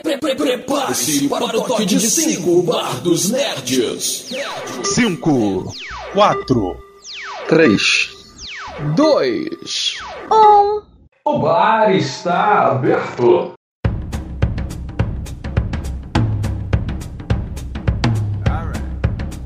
Prepare-se para o toque de 5 Bar dos Nerds. 5, 4, 3, 2, 1. O bar está aberto.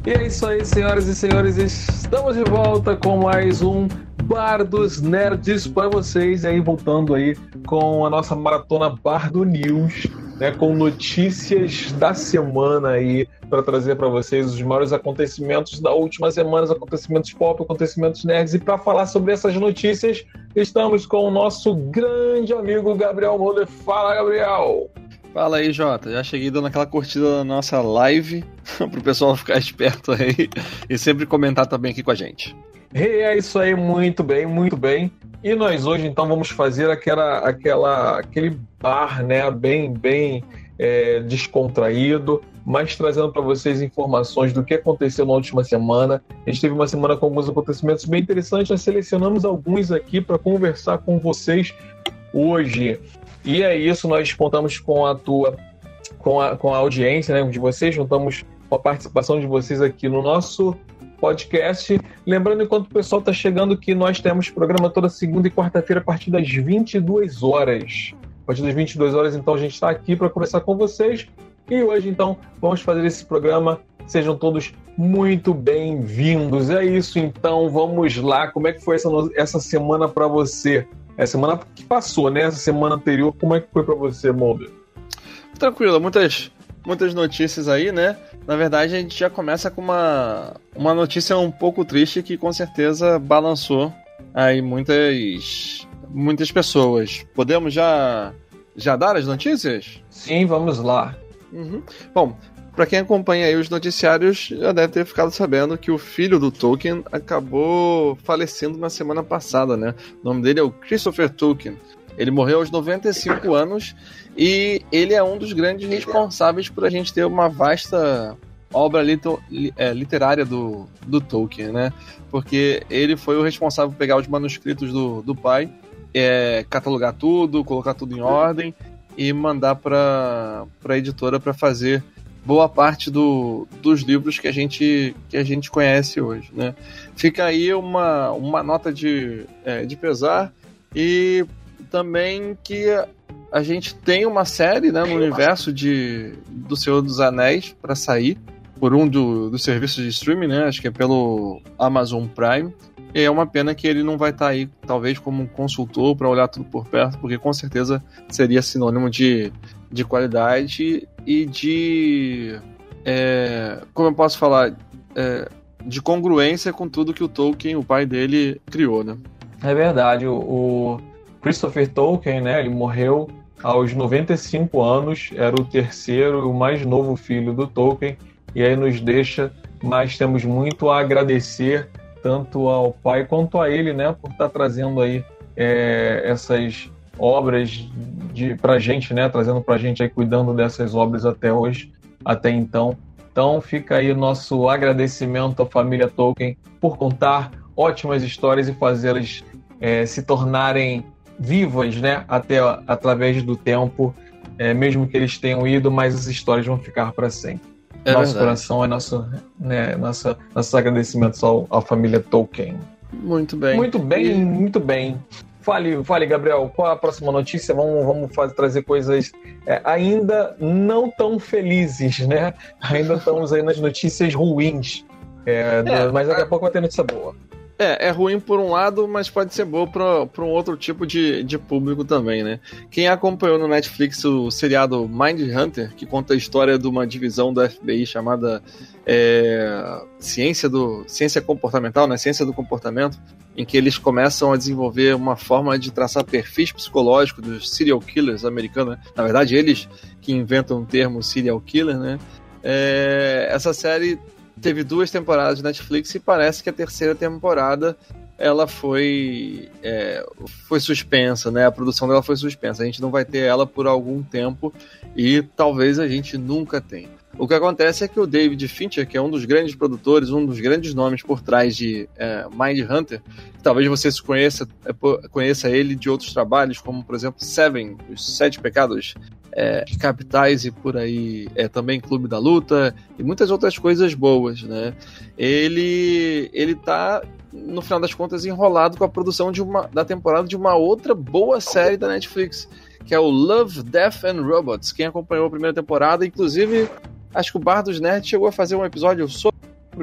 E é isso aí, senhoras e senhores. Estamos de volta com mais um Bar dos Nerds para vocês. E aí, voltando aí com a nossa maratona Bar do News, né, com notícias da semana aí para trazer para vocês os maiores acontecimentos da última semana, os acontecimentos pop, acontecimentos nerds. E para falar sobre essas notícias, estamos com o nosso grande amigo Gabriel Moller. Fala, Gabriel! Fala aí, Jota. Já cheguei dando aquela curtida na nossa live pro pessoal ficar esperto aí e sempre comentar também aqui com a gente. E é isso aí, muito bem, muito bem. E nós hoje então vamos fazer aquela, aquela, aquele bar, né, bem, bem é, descontraído, mas trazendo para vocês informações do que aconteceu na última semana. A gente teve uma semana com alguns acontecimentos bem interessantes. Nós selecionamos alguns aqui para conversar com vocês hoje. E é isso, nós contamos com a tua, com a, com a audiência né, de vocês, juntamos com a participação de vocês aqui no nosso podcast. Lembrando, enquanto o pessoal está chegando, que nós temos programa toda segunda e quarta-feira a partir das 22 horas. A partir das 22 horas, então, a gente está aqui para conversar com vocês. E hoje, então, vamos fazer esse programa. Sejam todos muito bem-vindos. É isso, então, vamos lá. Como é que foi essa, essa semana para você? É semana que passou, né? Essa semana anterior, como é que foi para você, Mulder? Tranquilo, muitas, muitas notícias aí, né? Na verdade, a gente já começa com uma, uma notícia um pouco triste que com certeza balançou aí muitas, muitas pessoas. Podemos já, já dar as notícias? Sim, vamos lá. Uhum. Bom, para quem acompanha aí os noticiários, já deve ter ficado sabendo que o filho do Tolkien acabou falecendo na semana passada, né? O nome dele é o Christopher Tolkien. Ele morreu aos 95 anos e ele é um dos grandes responsáveis por a gente ter uma vasta obra é, literária do, do Tolkien, né? Porque ele foi o responsável por pegar os manuscritos do, do pai, é, catalogar tudo, colocar tudo em ordem e mandar para a editora para fazer boa parte do, dos livros que a gente que a gente conhece hoje, né? Fica aí uma, uma nota de, é, de pesar e também que a gente tem uma série né, no universo de, do Senhor dos Anéis para sair por um do, dos serviços de streaming, né? Acho que é pelo Amazon Prime. E é uma pena que ele não vai estar tá aí, talvez, como um consultor para olhar tudo por perto, porque com certeza seria sinônimo de, de qualidade e de. É, como eu posso falar? É, de congruência com tudo que o Tolkien, o pai dele, criou, né? É verdade. O, Christopher Tolkien, né? Ele morreu aos 95 anos, era o terceiro e o mais novo filho do Tolkien, e aí nos deixa, mas temos muito a agradecer tanto ao pai quanto a ele, né, por estar trazendo aí é, essas obras de, pra gente, né, trazendo pra gente aí, cuidando dessas obras até hoje, até então. Então fica aí nosso agradecimento à família Tolkien por contar ótimas histórias e fazê-las é, se tornarem vivas, né? Até através do tempo, é, mesmo que eles tenham ido, mas as histórias vão ficar para sempre. É nosso verdade. coração é nosso, né, nosso, nossos agradecimentos ao, à família Tolkien. Muito bem. Muito bem, e... muito bem. Fale, fale, Gabriel, qual a próxima notícia? Vamos, vamos fazer, trazer coisas é, ainda não tão felizes, né? Ainda estamos aí nas notícias ruins. É, é, mas daqui a pouco vai ter notícia boa. É, é ruim por um lado, mas pode ser bom para um outro tipo de, de público também, né? Quem acompanhou no Netflix o seriado Mind Hunter, que conta a história de uma divisão do FBI chamada é, Ciência, do, Ciência Comportamental, né? Ciência do Comportamento, em que eles começam a desenvolver uma forma de traçar perfis psicológicos dos serial killers americanos. Né? Na verdade, eles que inventam o termo serial killer, né? É, essa série teve duas temporadas de Netflix e parece que a terceira temporada ela foi é, foi suspensa, né? A produção dela foi suspensa. A gente não vai ter ela por algum tempo e talvez a gente nunca tenha. O que acontece é que o David Fincher, que é um dos grandes produtores, um dos grandes nomes por trás de é, Mind Hunter, talvez você se conheça, é, conheça ele de outros trabalhos, como por exemplo Seven, os Sete Pecados é, Capitais e por aí, é, também Clube da Luta e muitas outras coisas boas, né? Ele ele tá no final das contas enrolado com a produção de uma da temporada de uma outra boa série da Netflix, que é o Love, Death and Robots. Quem acompanhou a primeira temporada, inclusive Acho que o Bar dos Nerds chegou a fazer um episódio sobre,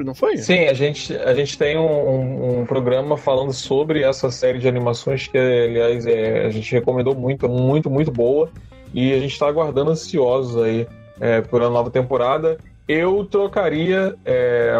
não foi? Sim, a gente, a gente tem um, um, um programa falando sobre essa série de animações que, aliás, é, a gente recomendou muito, muito, muito boa. E a gente está aguardando ansiosos aí é, por a nova temporada. Eu trocaria é,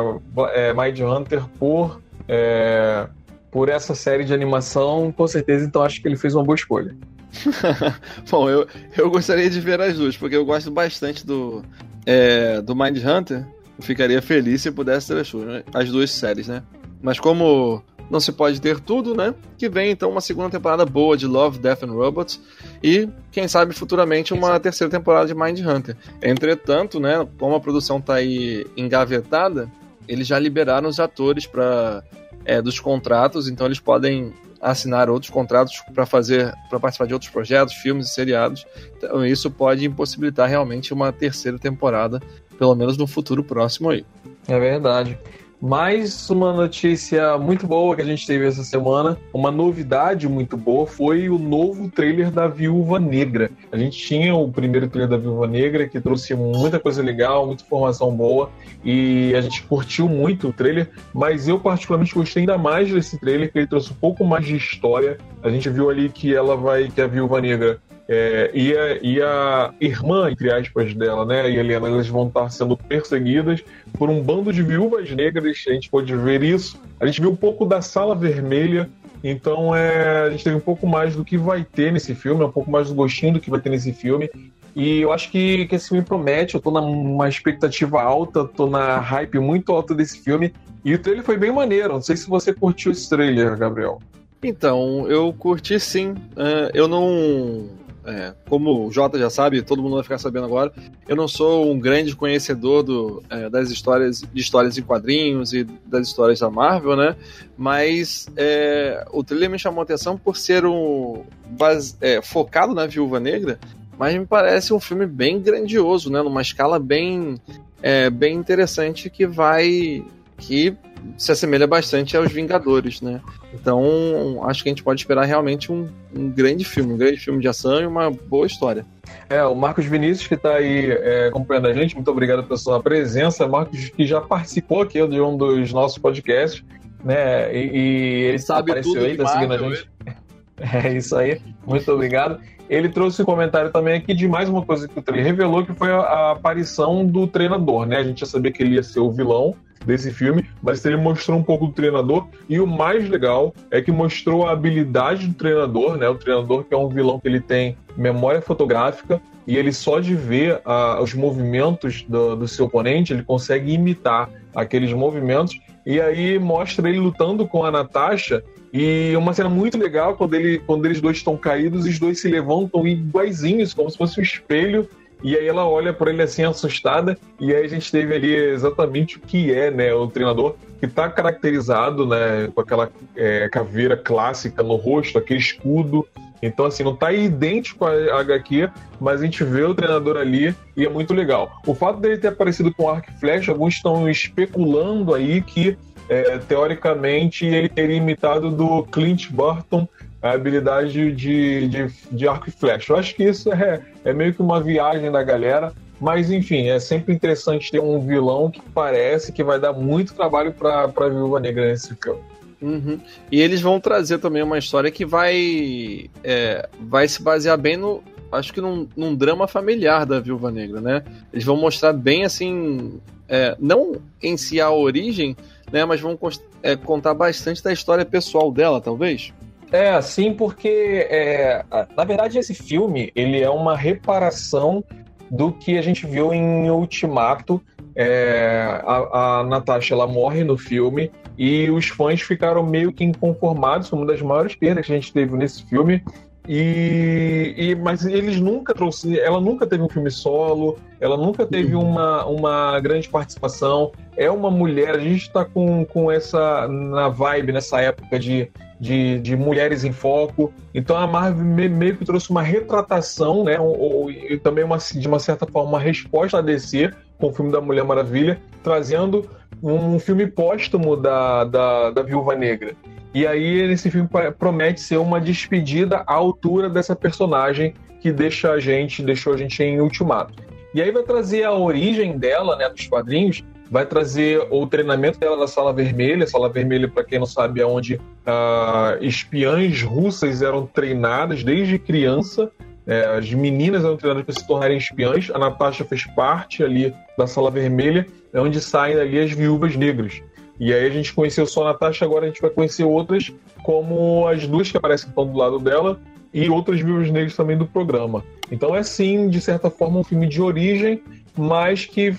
é, Mind Hunter por, é, por essa série de animação, com certeza, então acho que ele fez uma boa escolha. Bom, eu, eu gostaria de ver as duas, porque eu gosto bastante do, é, do Mind Hunter, eu ficaria feliz se pudesse ter as duas, as duas séries, né? Mas como não se pode ter tudo, né? Que vem então uma segunda temporada boa de Love, Death and Robots e quem sabe futuramente uma terceira temporada de Mind Hunter. Entretanto, né, como a produção tá aí engavetada, eles já liberaram os atores para é, dos contratos, então eles podem assinar outros contratos para fazer, para participar de outros projetos, filmes e seriados. Então isso pode impossibilitar realmente uma terceira temporada, pelo menos no futuro próximo aí. É verdade. Mais uma notícia muito boa que a gente teve essa semana, uma novidade muito boa, foi o novo trailer da Viúva Negra. A gente tinha o primeiro trailer da Viúva Negra, que trouxe muita coisa legal, muita informação boa, e a gente curtiu muito o trailer, mas eu particularmente gostei ainda mais desse trailer, que ele trouxe um pouco mais de história. A gente viu ali que ela vai, que a Viúva Negra é, e, a, e, a, irmã, entre aspas, dela, né, e a Helena, elas vão estar sendo perseguidas por um bando de viúvas negras. A gente pode ver isso. A gente viu um pouco da Sala Vermelha. Então é, a gente teve um pouco mais do que vai ter nesse filme, um pouco mais do gostinho do que vai ter nesse filme. E eu acho que, que esse filme promete. Eu tô numa expectativa alta, tô na hype muito alta desse filme. E o trailer foi bem maneiro. Não sei se você curtiu esse trailer, Gabriel. Então, eu curti sim. Uh, eu não é, como o Jota já sabe, todo mundo vai ficar sabendo agora, eu não sou um grande conhecedor do, é, das histórias de histórias em quadrinhos e das histórias da Marvel, né? Mas é, o trailer me chamou a atenção por ser um base, é, focado na Viúva Negra, mas me parece um filme bem grandioso, né? Numa escala bem, é, bem interessante que vai que se assemelha bastante aos Vingadores, né? Então, acho que a gente pode esperar realmente um, um grande filme, um grande filme de ação e uma boa história. É, o Marcos Vinícius, que está aí é, acompanhando a gente, muito obrigado pela sua presença. Marcos, que já participou aqui de um dos nossos podcasts, né? E, e ele sabe apareceu tudo aí, tá seguindo a gente. É isso aí, muito obrigado. Ele trouxe um comentário também aqui de mais uma coisa que ele revelou, que foi a, a aparição do treinador, né? A gente já sabia que ele ia ser o vilão, desse filme, mas ele mostrou um pouco do treinador e o mais legal é que mostrou a habilidade do treinador, né? O treinador que é um vilão que ele tem memória fotográfica e ele só de ver uh, os movimentos do, do seu oponente ele consegue imitar aqueles movimentos e aí mostra ele lutando com a Natasha e uma cena muito legal quando, ele, quando eles dois estão caídos os dois se levantam iguaizinhos, como se fosse um espelho e aí ela olha para ele assim assustada, e aí a gente teve ali exatamente o que é, né, o treinador que está caracterizado, né, com aquela é, caveira clássica no rosto, aquele escudo. Então, assim, não está idêntico a HQ, mas a gente vê o treinador ali e é muito legal. O fato dele ter aparecido com arco e flecha, alguns estão especulando aí que, é, teoricamente, ele teria imitado do Clint Burton a habilidade de, de, de arco e flecha. Eu acho que isso é, é meio que uma viagem da galera, mas enfim, é sempre interessante ter um vilão que parece que vai dar muito trabalho para a Viúva Negra nesse filme. Uhum. E eles vão trazer também uma história que vai, é, vai se basear bem no. Acho que num, num, drama familiar da Viúva Negra, né? Eles vão mostrar bem assim. É, não em si a origem, né? Mas vão é, contar bastante da história pessoal dela, talvez. É, assim, porque é, na verdade esse filme ele é uma reparação do que a gente viu em Ultimato. É, a, a Natasha ela morre no filme e os fãs ficaram meio que inconformados, uma das maiores perdas que a gente teve nesse filme. E, e, mas eles nunca trouxeram, ela nunca teve um filme solo, ela nunca teve uhum. uma, uma grande participação. É uma mulher, a gente está com, com essa na vibe nessa época de, de, de mulheres em foco. Então a Marvel meio que trouxe uma retratação, né? Ou, e também uma, de uma certa forma uma resposta a DC com o filme da Mulher Maravilha, trazendo um filme póstumo da, da, da Viúva Negra. E aí esse filme promete ser uma despedida à altura dessa personagem que deixa a gente, deixou a gente em ultimato. E aí vai trazer a origem dela, né, dos quadrinhos, vai trazer o treinamento dela na Sala Vermelha. Sala Vermelha, para quem não sabe, é onde uh, espiãs russas eram treinadas desde criança. É, as meninas eram treinadas para se tornarem espiãs. A Natasha fez parte ali da Sala Vermelha, é onde saem ali as viúvas negras. E aí a gente conheceu só a Natasha, agora a gente vai conhecer outras, como as duas que aparecem que estão do lado dela, e outras viúvas negras também do programa. Então é sim, de certa forma, um filme de origem, mas que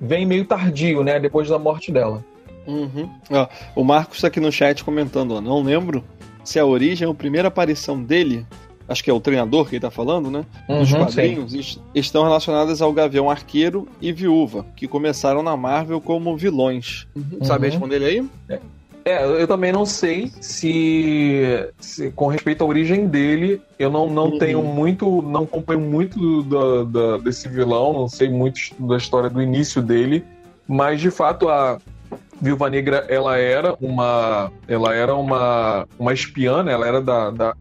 vem meio tardio, né? Depois da morte dela. Uhum. Ó, o Marcos está aqui no chat comentando, ó, não lembro se a origem é a primeira aparição dele acho que é o treinador que ele tá falando, né? Uhum, Os quadrinhos est estão relacionadas ao Gavião Arqueiro e Viúva, que começaram na Marvel como vilões. Uhum. Sabe responder ele aí? É. É, eu também não sei se, se, com respeito à origem dele, eu não, não uhum. tenho muito, não acompanho muito do, do, desse vilão, não sei muito da história do início dele, mas de fato a Viúva Negra ela era uma, ela era uma, uma espiã, né? ela era da, da,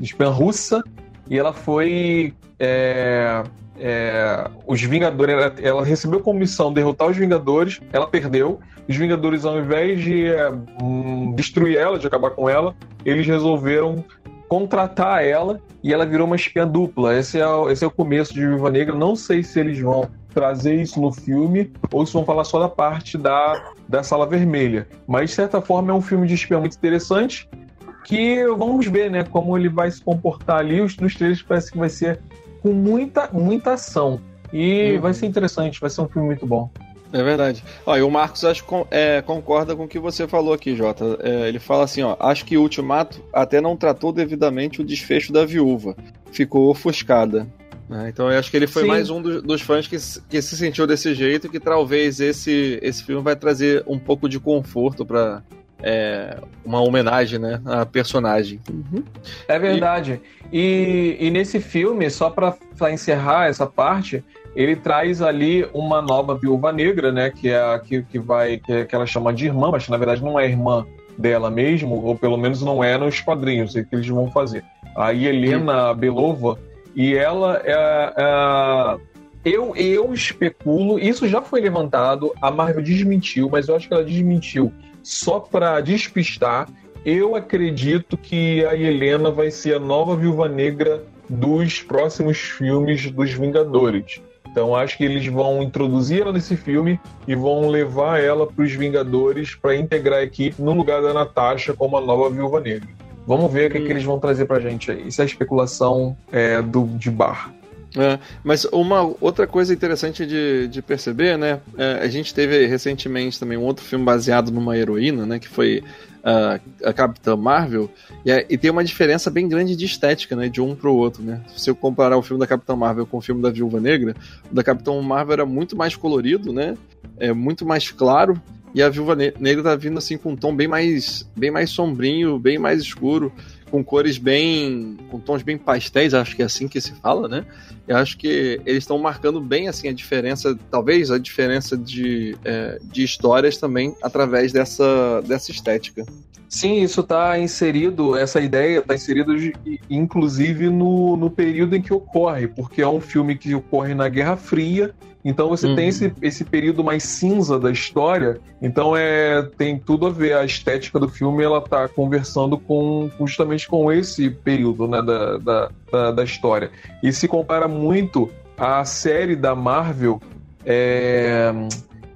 espiã russa e ela foi. É, é, os Vingadores, ela, ela, recebeu como missão derrotar os Vingadores, ela perdeu. Os Vingadores, ao invés de é, hum, destruir ela, de acabar com ela, eles resolveram contratar ela e ela virou uma espiã dupla. Esse é, o, esse é o começo de Viva Negra. Não sei se eles vão trazer isso no filme ou se vão falar só da parte da, da Sala Vermelha. Mas, de certa forma, é um filme de espiã muito interessante que vamos ver, né, como ele vai se comportar ali. Os, nos trailers parece que vai ser com muita, muita ação. E uhum. vai ser interessante, vai ser um filme muito bom. É verdade. Ó, e o Marcos acho é, concorda com o que você falou aqui, Jota. É, ele fala assim, ó, acho que o Ultimato até não tratou devidamente o desfecho da viúva. Ficou ofuscada. É, então eu acho que ele foi Sim. mais um do, dos fãs que, que se sentiu desse jeito que talvez esse, esse filme vai trazer um pouco de conforto para é, uma homenagem, né, à personagem. Uhum. É verdade. E... e, e nesse filme, só para encerrar essa parte, ele traz ali uma nova viúva negra, né, que é a que, que vai que, é, que ela chama de irmã, mas na verdade não é irmã dela mesmo, ou pelo menos não é nos quadrinhos é que eles vão fazer. A Helena Belova e ela é, é eu, eu especulo, isso já foi levantado, a Marvel desmentiu, mas eu acho que ela desmentiu só para despistar, eu acredito que a Helena vai ser a nova Viúva Negra dos próximos filmes dos Vingadores. Então acho que eles vão introduzir ela nesse filme e vão levar ela para os Vingadores para integrar a equipe no lugar da Natasha como a nova Viúva Negra. Vamos ver o que, é que eles vão trazer para gente aí. Isso é a especulação é, do, de bar. É, mas uma outra coisa interessante de, de perceber, né? É, a gente teve recentemente também um outro filme baseado numa heroína, né? Que foi uh, a Capitã Marvel. E, é, e, tem uma diferença bem grande de estética, né? De um pro outro, né? Se eu comparar o filme da Capitã Marvel com o filme da Viúva Negra, o da Capitã Marvel era muito mais colorido, né? É muito mais claro. E a Viúva Negra tá vindo assim com um tom bem mais, bem mais sombrinho, bem mais escuro com cores bem. com tons bem pastéis, acho que é assim que se fala, né? Eu acho que eles estão marcando bem assim a diferença, talvez a diferença de, é, de histórias também através dessa, dessa estética. Sim, isso está inserido, essa ideia está inserida inclusive no, no período em que ocorre, porque é um filme que ocorre na Guerra Fria então você uhum. tem esse, esse período mais cinza da história. Então é tem tudo a ver. A estética do filme ela tá conversando com justamente com esse período né, da, da, da, da história. E se compara muito à série da Marvel. É...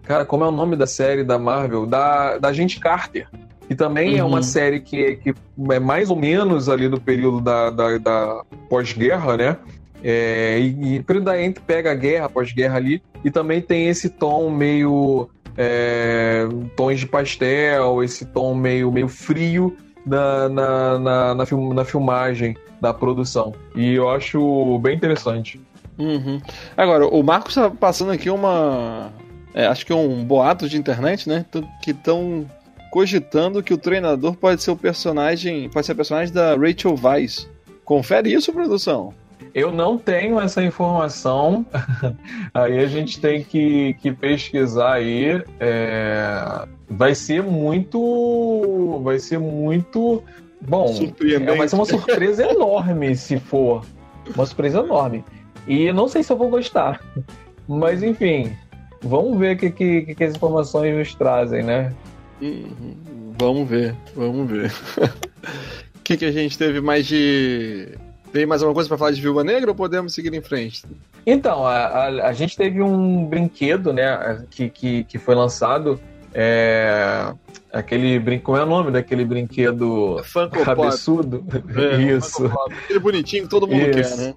Cara, como é o nome da série da Marvel? Da, da Gente Carter. Que também uhum. é uma uhum. série que, que é mais ou menos ali do período da, da, da pós-guerra, né? É, e, e Prudente pega a guerra, pós-guerra ali, e também tem esse tom meio. É, tons de pastel, esse tom meio, meio frio, na, na, na, na, film, na filmagem da produção. E eu acho bem interessante. Uhum. Agora, o Marcos está passando aqui uma. É, acho que é um boato de internet, né? Que estão cogitando que o treinador pode ser o personagem. Pode ser personagem da Rachel Weisz. Confere isso, produção. Eu não tenho essa informação. aí a gente tem que, que pesquisar aí. É... Vai ser muito. Vai ser muito. Bom, é, vai ser uma surpresa enorme se for. Uma surpresa enorme. E não sei se eu vou gostar. Mas enfim, vamos ver o que, que, que as informações nos trazem, né? Uhum. Vamos ver, vamos ver. O que, que a gente teve mais de. Tem mais alguma coisa para falar de Viúva Negra ou podemos seguir em frente? Então, a, a, a gente teve um brinquedo, né, que, que, que foi lançado. É, Aquele brinco, como é o nome daquele brinquedo Funko cabeçudo? É, Isso. Aquele bonitinho que todo mundo Isso. quer, né?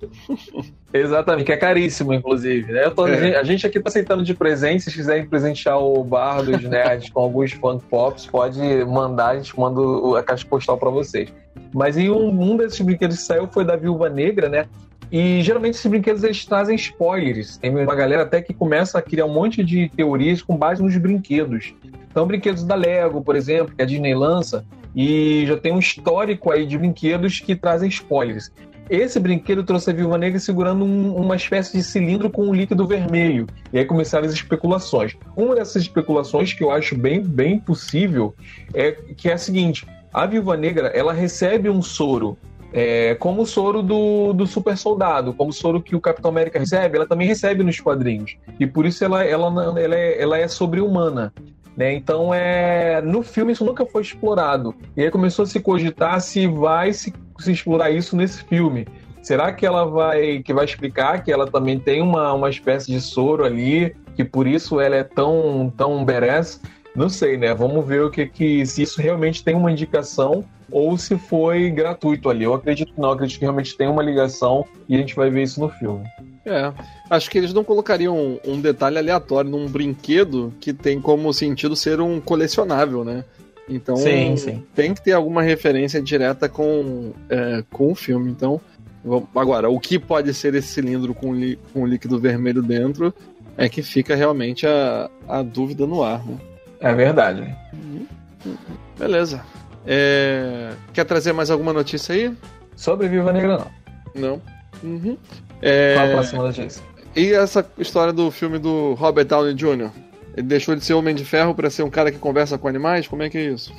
Exatamente, que é caríssimo, inclusive. Né? Tô, é. A gente aqui tá aceitando de presente. Se quiserem presentear o bar dos nerds com alguns Funko Pops, pode mandar, a gente manda a caixa postal para vocês. Mas em um, um desses brinquedos que saiu foi da Viúva Negra, né? E geralmente esses brinquedos eles trazem spoilers. Tem uma galera até que começa a criar um monte de teorias com base nos brinquedos. Então, brinquedos da Lego, por exemplo, que a Disney lança, e já tem um histórico aí de brinquedos que trazem spoilers. Esse brinquedo trouxe a Viúva Negra segurando um, uma espécie de cilindro com um líquido vermelho. E aí começaram as especulações. Uma dessas especulações que eu acho bem, bem possível é que é a seguinte: a Viúva Negra ela recebe um soro é, como o soro do, do super soldado, como o soro que o Capitão América recebe, ela também recebe nos quadrinhos. E por isso ela, ela, ela, é, ela é sobre-humana. Né? Então, é, no filme isso nunca foi explorado. E aí começou a se cogitar se vai se, se explorar isso nesse filme. Será que ela vai que vai explicar que ela também tem uma, uma espécie de soro ali, que por isso ela é tão tão badass? Não sei, né? Vamos ver o que que se isso realmente tem uma indicação ou se foi gratuito ali. Eu acredito que não, acredito que realmente tem uma ligação e a gente vai ver isso no filme. É, acho que eles não colocariam um, detalhe aleatório num brinquedo que tem como sentido ser um colecionável, né? Então sim, sim. tem que ter alguma referência direta com, é, com o filme. Então, agora, o que pode ser esse cilindro com, com líquido vermelho dentro é que fica realmente a, a dúvida no ar, né? É verdade. Beleza. É... Quer trazer mais alguma notícia aí? Sobre Viva Negra, não. Não. Uhum. É... Qual a próxima notícia? E essa história do filme do Robert Downey Jr.? Ele deixou de ser Homem de Ferro para ser um cara que conversa com animais? Como é que é isso?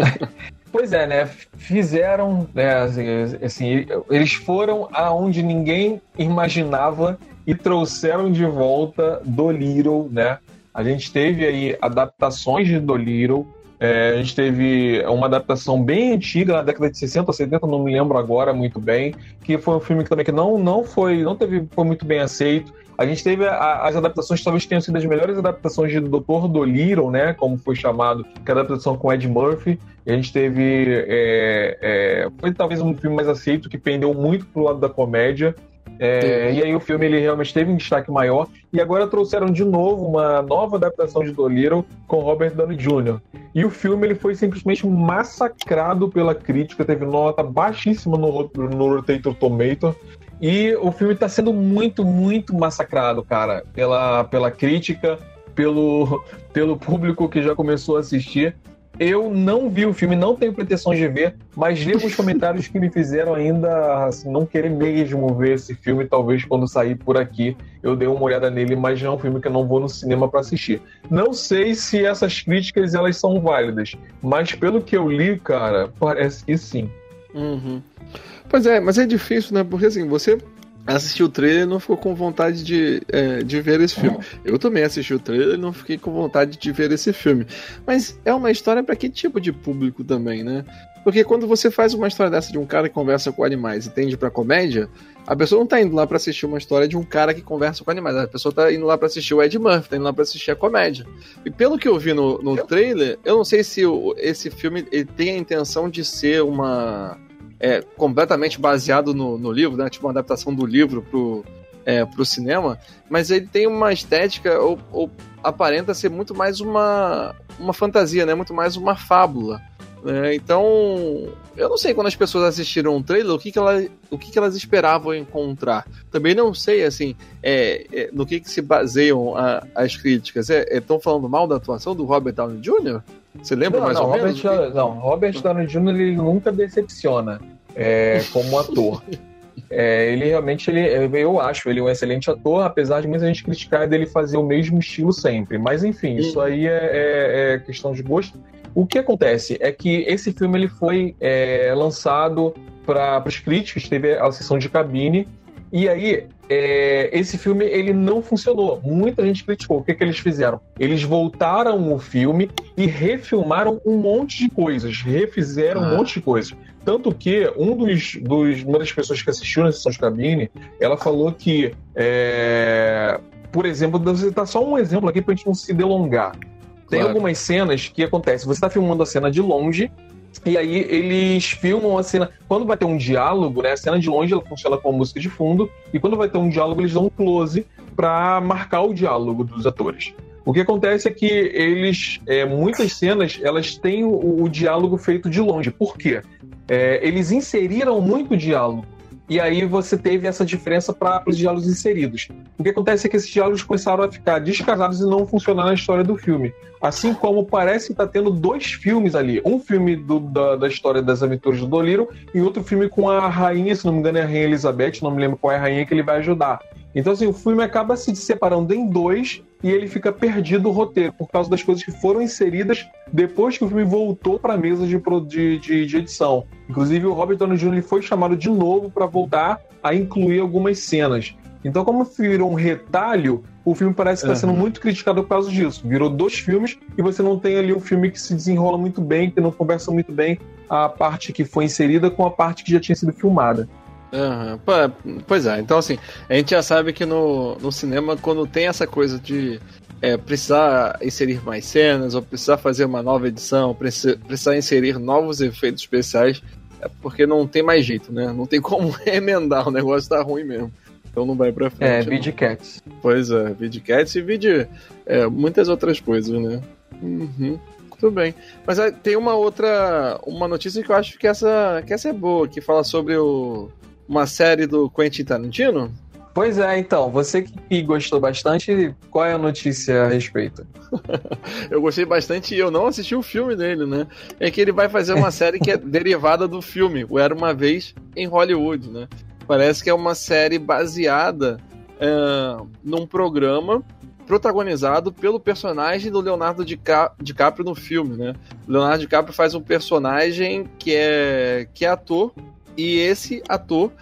pois é, né? Fizeram, né? Assim, assim, eles foram aonde ninguém imaginava e trouxeram de volta Dolittle, né? A gente teve aí adaptações de Dolittle, é, a gente teve uma adaptação bem antiga, na década de 60 ou 70, não me lembro agora muito bem, que foi um filme que também que não, não foi, não teve, foi muito bem aceito. A gente teve a, as adaptações talvez tenham sido as melhores adaptações de Doutor Dolittle, né? Como foi chamado, que é a adaptação com Ed Murphy. E a gente teve. É, é, foi talvez um filme mais aceito, que pendeu muito pro lado da comédia. É, e aí o filme ele realmente teve um destaque maior. E agora trouxeram de novo uma nova adaptação de Dolittle com Robert Downey Jr. E o filme ele foi simplesmente massacrado pela crítica, teve nota baixíssima no, no Rotator Tomato. E o filme está sendo muito, muito massacrado, cara, pela, pela crítica, pelo, pelo público que já começou a assistir. Eu não vi o filme, não tenho pretensões de ver, mas li alguns comentários que me fizeram ainda assim, não querer mesmo ver esse filme. Talvez quando sair por aqui eu dê uma olhada nele, mas não é um filme que eu não vou no cinema para assistir. Não sei se essas críticas elas são válidas, mas pelo que eu li, cara, parece que sim. Uhum. Pois é, mas é difícil, né? Porque assim, você assistiu o trailer e não ficou com vontade de, é, de ver esse filme. Eu também assisti o trailer e não fiquei com vontade de ver esse filme. Mas é uma história para que tipo de público também, né? Porque quando você faz uma história dessa de um cara que conversa com animais e tende pra comédia, a pessoa não tá indo lá para assistir uma história de um cara que conversa com animais. A pessoa tá indo lá para assistir o Ed Murphy, tá indo lá pra assistir a comédia. E pelo que eu vi no, no trailer, eu não sei se o, esse filme ele tem a intenção de ser uma é, completamente baseado no, no livro, né? Tipo uma adaptação do livro pro, é, pro cinema, mas ele tem uma estética, ou, ou, aparenta ser muito mais uma, uma fantasia, né? Muito mais uma fábula. É, então, eu não sei quando as pessoas assistiram o trailer o que, que, ela, o que, que elas esperavam encontrar. Também não sei, assim, é, é, no que, que se baseiam a, as críticas. Estão é, é falando mal da atuação do Robert Downey Jr.? Você lembra não, mais não, ou Robert, menos? Não, Robert Downey Jr. ele nunca decepciona é, como ator. É, ele realmente, ele, eu acho, ele é um excelente ator, apesar de muita gente criticar dele fazer o mesmo estilo sempre. Mas enfim, isso aí é, é, é questão de gosto. O que acontece é que esse filme ele foi é, lançado para os críticos, teve a sessão de cabine, e aí é, esse filme ele não funcionou. Muita gente criticou. O que, que eles fizeram? Eles voltaram o filme e refilmaram um monte de coisas, refizeram ah. um monte de coisas. Tanto que um dos, dos, uma das pessoas que assistiu na sessão de cabine, ela falou que, é, por exemplo, vou citar só um exemplo aqui para a gente não se delongar. Tem claro. algumas cenas que acontecem. Você está filmando a cena de longe, e aí eles filmam a cena. Quando vai ter um diálogo, né? A cena de longe ela funciona com a música de fundo, e quando vai ter um diálogo, eles dão um close para marcar o diálogo dos atores. O que acontece é que eles, é, muitas cenas, elas têm o, o, diálogo feito de longe. Por quê? É, eles inseriram muito diálogo. E aí você teve essa diferença para os diálogos inseridos. O que acontece é que esses diálogos começaram a ficar descasados e não funcionar na história do filme. Assim como parece estar tá tendo dois filmes ali. Um filme do, da, da, história das aventuras do Doliro e outro filme com a rainha, se não me engano é a Rainha Elizabeth, não me lembro qual é a rainha que ele vai ajudar. Então, assim, o filme acaba se separando em dois e ele fica perdido o roteiro por causa das coisas que foram inseridas depois que o filme voltou para a mesa de, de, de, de, edição. Inclusive, o Robert Downey Jr. foi chamado de novo para voltar a incluir algumas cenas. Então, como virou um retalho, o filme parece que está sendo muito criticado por causa disso. Virou dois filmes e você não tem ali um filme que se desenrola muito bem, que não conversa muito bem a parte que foi inserida com a parte que já tinha sido filmada. Uhum. Pois é, então assim, a gente já sabe que no, no cinema, quando tem essa coisa de é, precisar inserir mais cenas, ou precisar fazer uma nova edição, precisar, precisar inserir novos efeitos especiais, é porque não tem mais jeito, né? Não tem como emendar, o negócio tá ruim mesmo. Então não vai pra frente. É, Vidcats. Pois é, Vidcats e vídeo é, muitas outras coisas, né? Uhum. Tudo bem. Mas é, tem uma outra. Uma notícia que eu acho que essa, que essa é boa, que fala sobre o uma série do Quentin Tarantino? Pois é, então, você que gostou bastante, qual é a notícia a respeito? eu gostei bastante e eu não assisti o filme dele, né? É que ele vai fazer uma série que é derivada do filme, o Era Uma Vez em Hollywood, né? Parece que é uma série baseada é, num programa protagonizado pelo personagem do Leonardo DiCaprio no filme, né? O Leonardo DiCaprio faz um personagem que é, que é ator e esse ator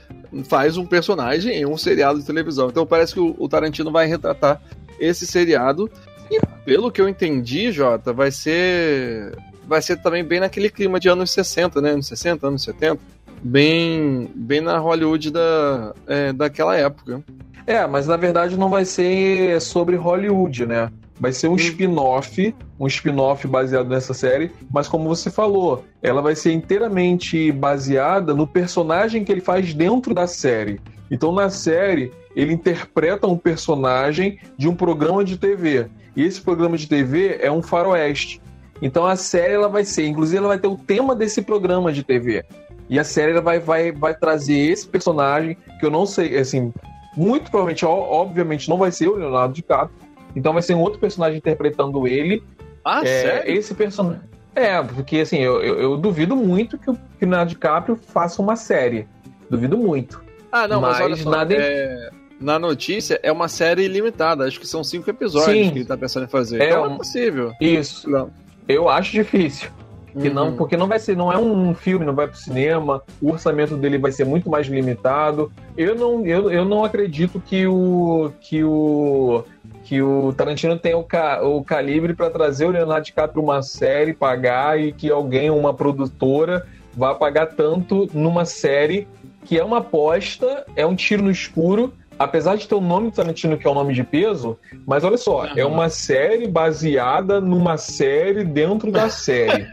faz um personagem em um seriado de televisão. Então parece que o, Tarantino vai retratar esse seriado. E pelo que eu entendi, Jota, vai ser. Vai ser também bem naquele clima de anos 60, né? Anos 60, anos 70. Bem, bem na Hollywood da, é, daquela época. É, mas na verdade não vai ser sobre Hollywood, né? Vai ser um spin-off, um spin-off baseado nessa série, mas como você falou, ela vai ser inteiramente baseada no personagem que ele faz dentro da série. Então na série, ele interpreta um personagem de um programa de TV. E esse programa de TV é um faroeste. Então a série ela vai ser, inclusive ela vai ter o tema desse programa de TV. E a série ela vai, vai, vai trazer esse personagem, que eu não sei, assim, muito provavelmente, obviamente, não vai ser o Leonardo DiCaprio, então vai ser um outro personagem interpretando ele. Ah, é, sério? Esse personagem. É, porque assim, eu, eu, eu, duvido muito que o Leonardo DiCaprio faça uma série. Duvido muito. Ah, não, mas, mas olha só, nada... é... na notícia é uma série limitada. Acho que são cinco episódios Sim. que ele tá pensando em fazer. É então um... é possível. Isso. Não. Eu acho difícil. Que uhum. não, porque não vai ser, não é um filme, não vai para o cinema, o orçamento dele vai ser muito mais limitado. Eu não, eu, eu não acredito que o que o que o Tarantino tem o, ca, o calibre para trazer o Leonardo DiCaprio uma série, pagar e que alguém, uma produtora, vá pagar tanto numa série que é uma aposta, é um tiro no escuro, apesar de ter o nome do Tarantino que é o um nome de peso, mas olha só, uhum. é uma série baseada numa série dentro da série.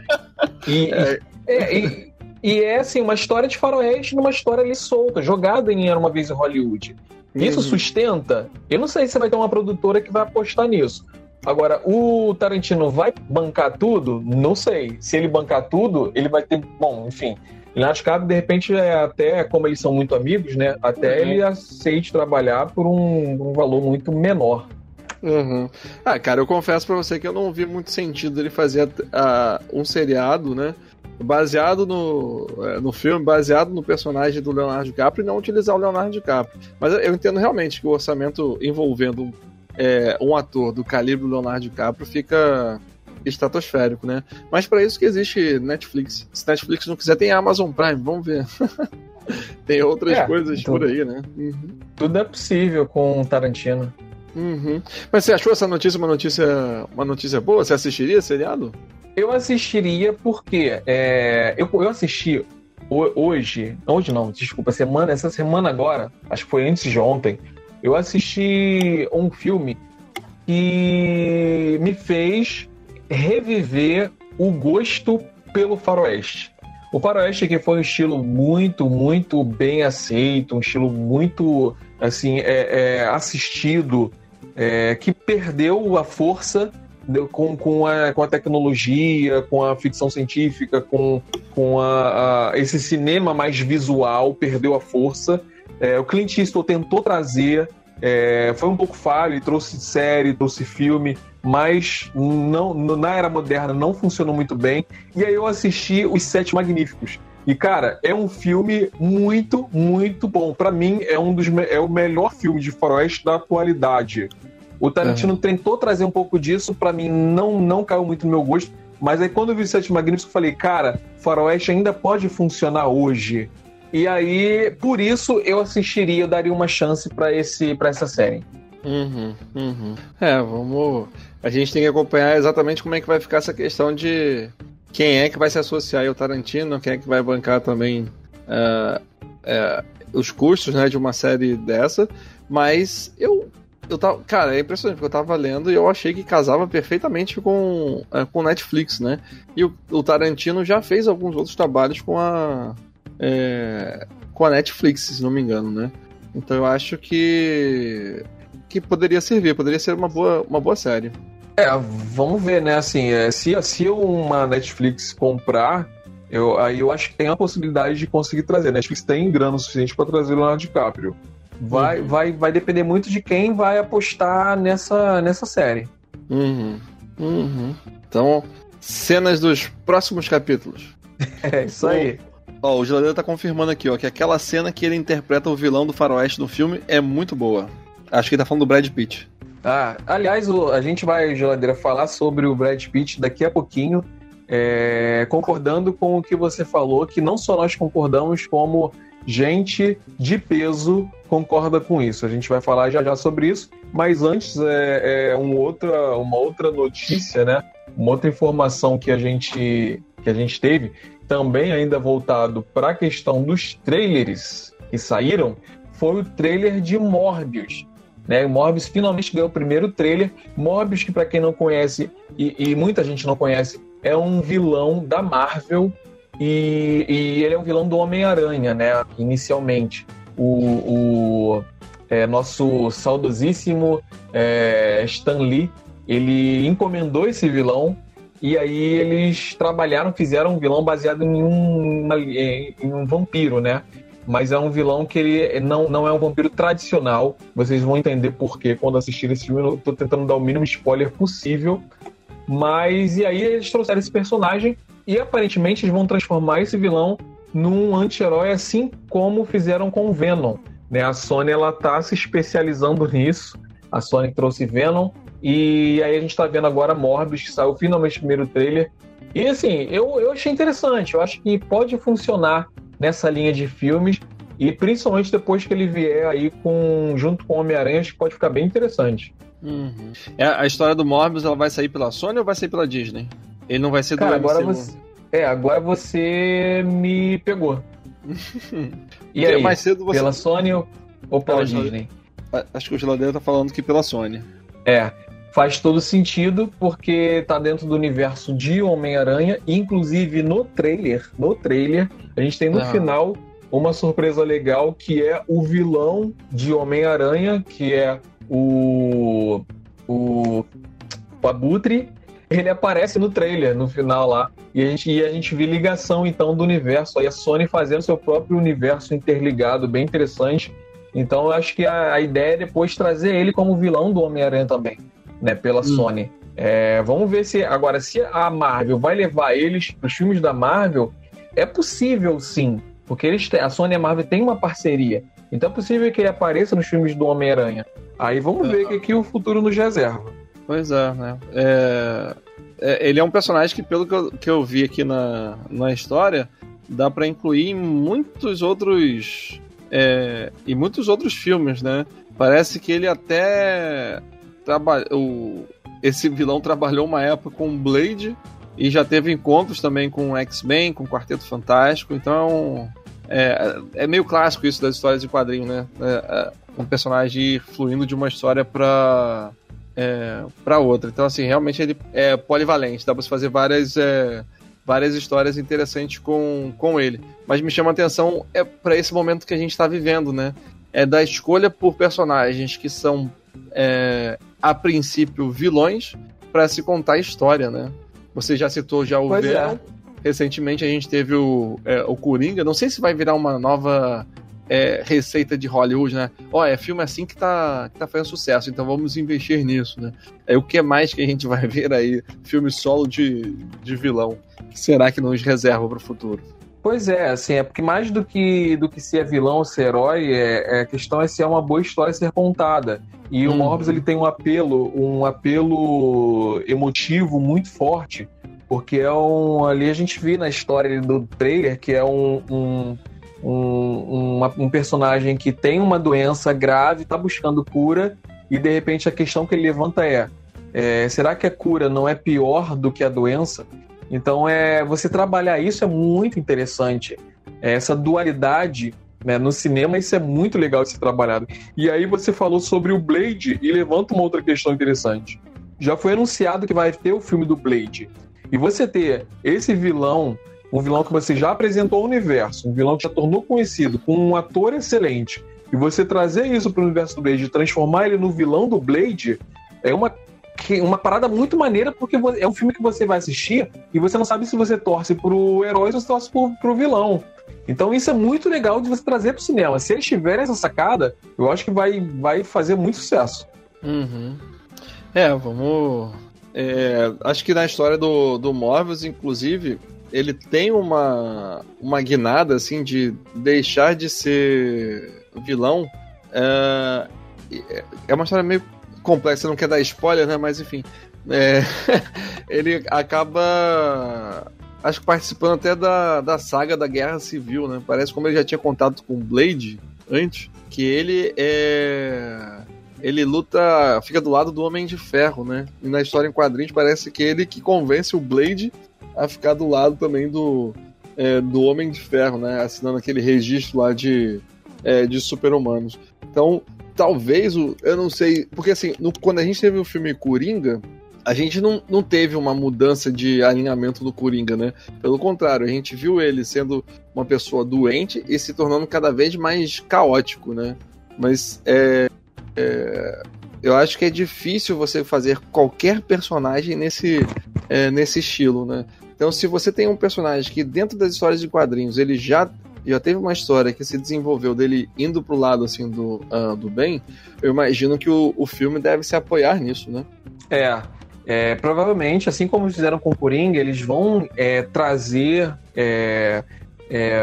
e, é. É, e, e, é assim, uma história de faroeste numa história ali solta, jogada em Era Uma Vez em Hollywood. Isso sustenta? Eu não sei se vai ter uma produtora que vai apostar nisso. Agora, o Tarantino vai bancar tudo? Não sei. Se ele bancar tudo, ele vai ter. Bom, enfim. Leonardo DiCaprio, de repente, é até como eles são muito amigos, né? Até uhum. ele aceite trabalhar por um, um valor muito menor. Uhum. Ah, cara, eu confesso para você que eu não vi muito sentido ele fazer uh, um seriado, né? Baseado no, uh, no filme, baseado no personagem do Leonardo DiCaprio e não utilizar o Leonardo DiCaprio. Mas eu entendo realmente que o orçamento envolvendo é, um ator do calibre do Leonardo DiCaprio fica estratosférico, né? Mas para isso que existe Netflix. Se Netflix não quiser, tem Amazon Prime, vamos ver. tem outras é, coisas tudo, por aí, né? Uhum. Tudo é possível com Tarantino. Uhum. Mas você achou essa notícia uma notícia, uma notícia boa? Você assistiria seriado? Eu assistiria porque é, eu, eu assisti hoje, hoje não, desculpa, semana, essa semana agora, acho que foi antes de ontem, eu assisti um filme que me fez reviver o gosto pelo faroeste. O faroeste que foi um estilo muito, muito bem aceito, um estilo muito, assim, é, é assistido é, que perdeu a força com, com, a, com a tecnologia, com a ficção científica, com, com a, a esse cinema mais visual, perdeu a força. É, o Clint Eastwood tentou trazer, é, foi um pouco falho, trouxe série, trouxe filme, mas não, na era moderna não funcionou muito bem. E aí eu assisti Os Sete Magníficos. E, cara, é um filme muito, muito bom. Para mim, é um dos é o melhor filme de faroeste da atualidade. O Tarantino uhum. tentou trazer um pouco disso, para mim não, não caiu muito no meu gosto. Mas aí quando eu vi Sete Magníficos, eu falei, cara, Faroeste ainda pode funcionar hoje. E aí, por isso, eu assistiria, eu daria uma chance para esse para essa série. Uhum, uhum. É, vamos. A gente tem que acompanhar exatamente como é que vai ficar essa questão de quem é que vai se associar ao Tarantino, quem é que vai bancar também uh, uh, os custos né, de uma série dessa. Mas eu eu tava, cara, é impressionante, porque eu tava lendo e eu achei que casava perfeitamente com é, com Netflix, né? E o, o, Tarantino já fez alguns outros trabalhos com a é, com a Netflix, se não me engano, né? Então eu acho que que poderia servir, poderia ser uma boa, uma boa série. É, vamos ver, né? Assim, é, se, se uma Netflix comprar, eu, aí eu acho que tem a possibilidade de conseguir trazer. A Netflix tem grana suficiente para trazer o Leonardo DiCaprio. Vai, uhum. vai, vai depender muito de quem vai apostar nessa, nessa série. Uhum. Uhum. Então, cenas dos próximos capítulos. É, isso aí. Ó, o Geladeira tá confirmando aqui, ó, que aquela cena que ele interpreta o vilão do faroeste no filme é muito boa. Acho que ele tá falando do Brad Pitt. Ah, aliás, a gente vai, Geladeira, falar sobre o Brad Pitt daqui a pouquinho, é, concordando com o que você falou, que não só nós concordamos, como gente de peso concorda com isso. A gente vai falar já já sobre isso, mas antes é, é um outra, uma outra notícia, né? Uma outra informação que a gente que a gente teve, também ainda voltado para a questão dos trailers que saíram, foi o trailer de Morbius. Né? Morbius finalmente ganhou o primeiro trailer. Morbius, que para quem não conhece, e, e, muita gente não conhece, é um vilão da Marvel e, e ele é um vilão do Homem-Aranha, né? Inicialmente. O, o é, nosso saudosíssimo é, Stan Lee, ele encomendou esse vilão e aí eles trabalharam, fizeram um vilão baseado em um, em um vampiro, né? Mas é um vilão que ele não, não é um vampiro tradicional. Vocês vão entender por quê quando assistirem esse filme. Eu tô tentando dar o mínimo spoiler possível. Mas e aí eles trouxeram esse personagem e aparentemente eles vão transformar esse vilão num anti-herói, assim como fizeram com o Venom. Né? A Sony ela tá se especializando nisso. A Sony trouxe Venom. E aí a gente está vendo agora Morbius, que saiu finalmente o primeiro trailer. E assim, eu, eu achei interessante. Eu acho que pode funcionar nessa linha de filmes. E principalmente depois que ele vier aí com junto com Homem-Aranha, acho que pode ficar bem interessante. Uhum. É, a história do Morbius ela vai sair pela Sony ou vai sair pela Disney? Ele não vai ser do Cara, agora você, É, agora você me pegou. e aí, mais cedo você... pela Sony ou, pela Disney? Acho que o geladeiro tá falando que pela Sony. É, faz todo sentido porque tá dentro do universo de Homem-Aranha, inclusive no trailer, no trailer, a gente tem no ah. final uma surpresa legal que é o vilão de Homem-Aranha, que é o o o Abutre, ele aparece no trailer, no final lá. E a gente, e a gente vê ligação, então, do universo. Aí a Sony fazendo seu próprio universo interligado, bem interessante. Então eu acho que a, a ideia é depois trazer ele como vilão do Homem-Aranha também, né? Pela hum. Sony. É, vamos ver se. Agora, se a Marvel vai levar eles para os filmes da Marvel, é possível sim. Porque eles a Sony e a Marvel têm uma parceria. Então é possível que ele apareça nos filmes do Homem-Aranha. Aí vamos ver o que, que o futuro nos reserva. Pois é, né? É, é, ele é um personagem que, pelo que eu, que eu vi aqui na, na história, dá para incluir em muitos outros. É, muitos outros filmes, né? Parece que ele até. Traba... O, esse vilão trabalhou uma época com Blade e já teve encontros também com X-Men, com Quarteto Fantástico, então é, é meio clássico isso das histórias de quadrinho, né? É, é um personagem fluindo de uma história para é, para outra. Então, assim, realmente ele é polivalente, dá para se fazer várias, é, várias histórias interessantes com, com ele. Mas me chama a atenção é para esse momento que a gente está vivendo, né? É da escolha por personagens que são, é, a princípio, vilões para se contar a história, né? Você já citou já o pois é. Venom. Recentemente a gente teve o, é, o Coringa. Não sei se vai virar uma nova é, receita de Hollywood, né? Ó, é filme assim que tá, que tá fazendo sucesso, então vamos investir nisso, né? É o que mais que a gente vai ver aí? Filme solo de, de vilão. será que nos reserva para o futuro? Pois é, assim, é porque mais do que do que ser vilão ou ser herói, é, é, a questão é se é uma boa história ser contada. E o uhum. Morbius ele tem um apelo, um apelo emotivo muito forte, porque é um ali a gente vê na história do trailer que é um, um um, uma, um personagem que tem uma doença grave, está buscando cura, e de repente a questão que ele levanta é, é, será que a cura não é pior do que a doença? Então é você trabalhar isso é muito interessante. É, essa dualidade né, no cinema isso é muito legal de ser trabalhado. E aí você falou sobre o Blade e levanta uma outra questão interessante. Já foi anunciado que vai ter o filme do Blade. E você ter esse vilão um vilão que você já apresentou ao universo, um vilão que já tornou conhecido, com um ator excelente, e você trazer isso para o universo do Blade transformar ele no vilão do Blade, é uma, uma parada muito maneira, porque é um filme que você vai assistir e você não sabe se você torce pro herói ou se torce pro, pro vilão. Então isso é muito legal de você trazer para o cinema. Se eles tiverem essa sacada, eu acho que vai, vai fazer muito sucesso. Uhum. É, vamos. É, acho que na história do, do Morbius, inclusive, ele tem uma, uma guinada, assim, de deixar de ser vilão. É, é uma história meio complexa, não quer dar spoiler, né? Mas enfim. É, ele acaba. Acho que participando até da, da saga da Guerra Civil, né? Parece como ele já tinha contato com Blade antes, que ele é. Ele luta, fica do lado do Homem de Ferro, né? E na história em quadrinhos parece que ele que convence o Blade a ficar do lado também do, é, do Homem de Ferro, né? Assinando aquele registro lá de, é, de super-humanos. Então, talvez o. Eu não sei. Porque assim, no, quando a gente teve o filme Coringa, a gente não, não teve uma mudança de alinhamento do Coringa, né? Pelo contrário, a gente viu ele sendo uma pessoa doente e se tornando cada vez mais caótico, né? Mas é, é, eu acho que é difícil você fazer qualquer personagem nesse, é, nesse estilo, né? Então, se você tem um personagem que dentro das histórias de quadrinhos ele já já teve uma história que se desenvolveu dele indo pro lado assim do, uh, do bem, eu imagino que o, o filme deve se apoiar nisso, né? É, é, provavelmente, assim como fizeram com o Coringa, eles vão é, trazer é, é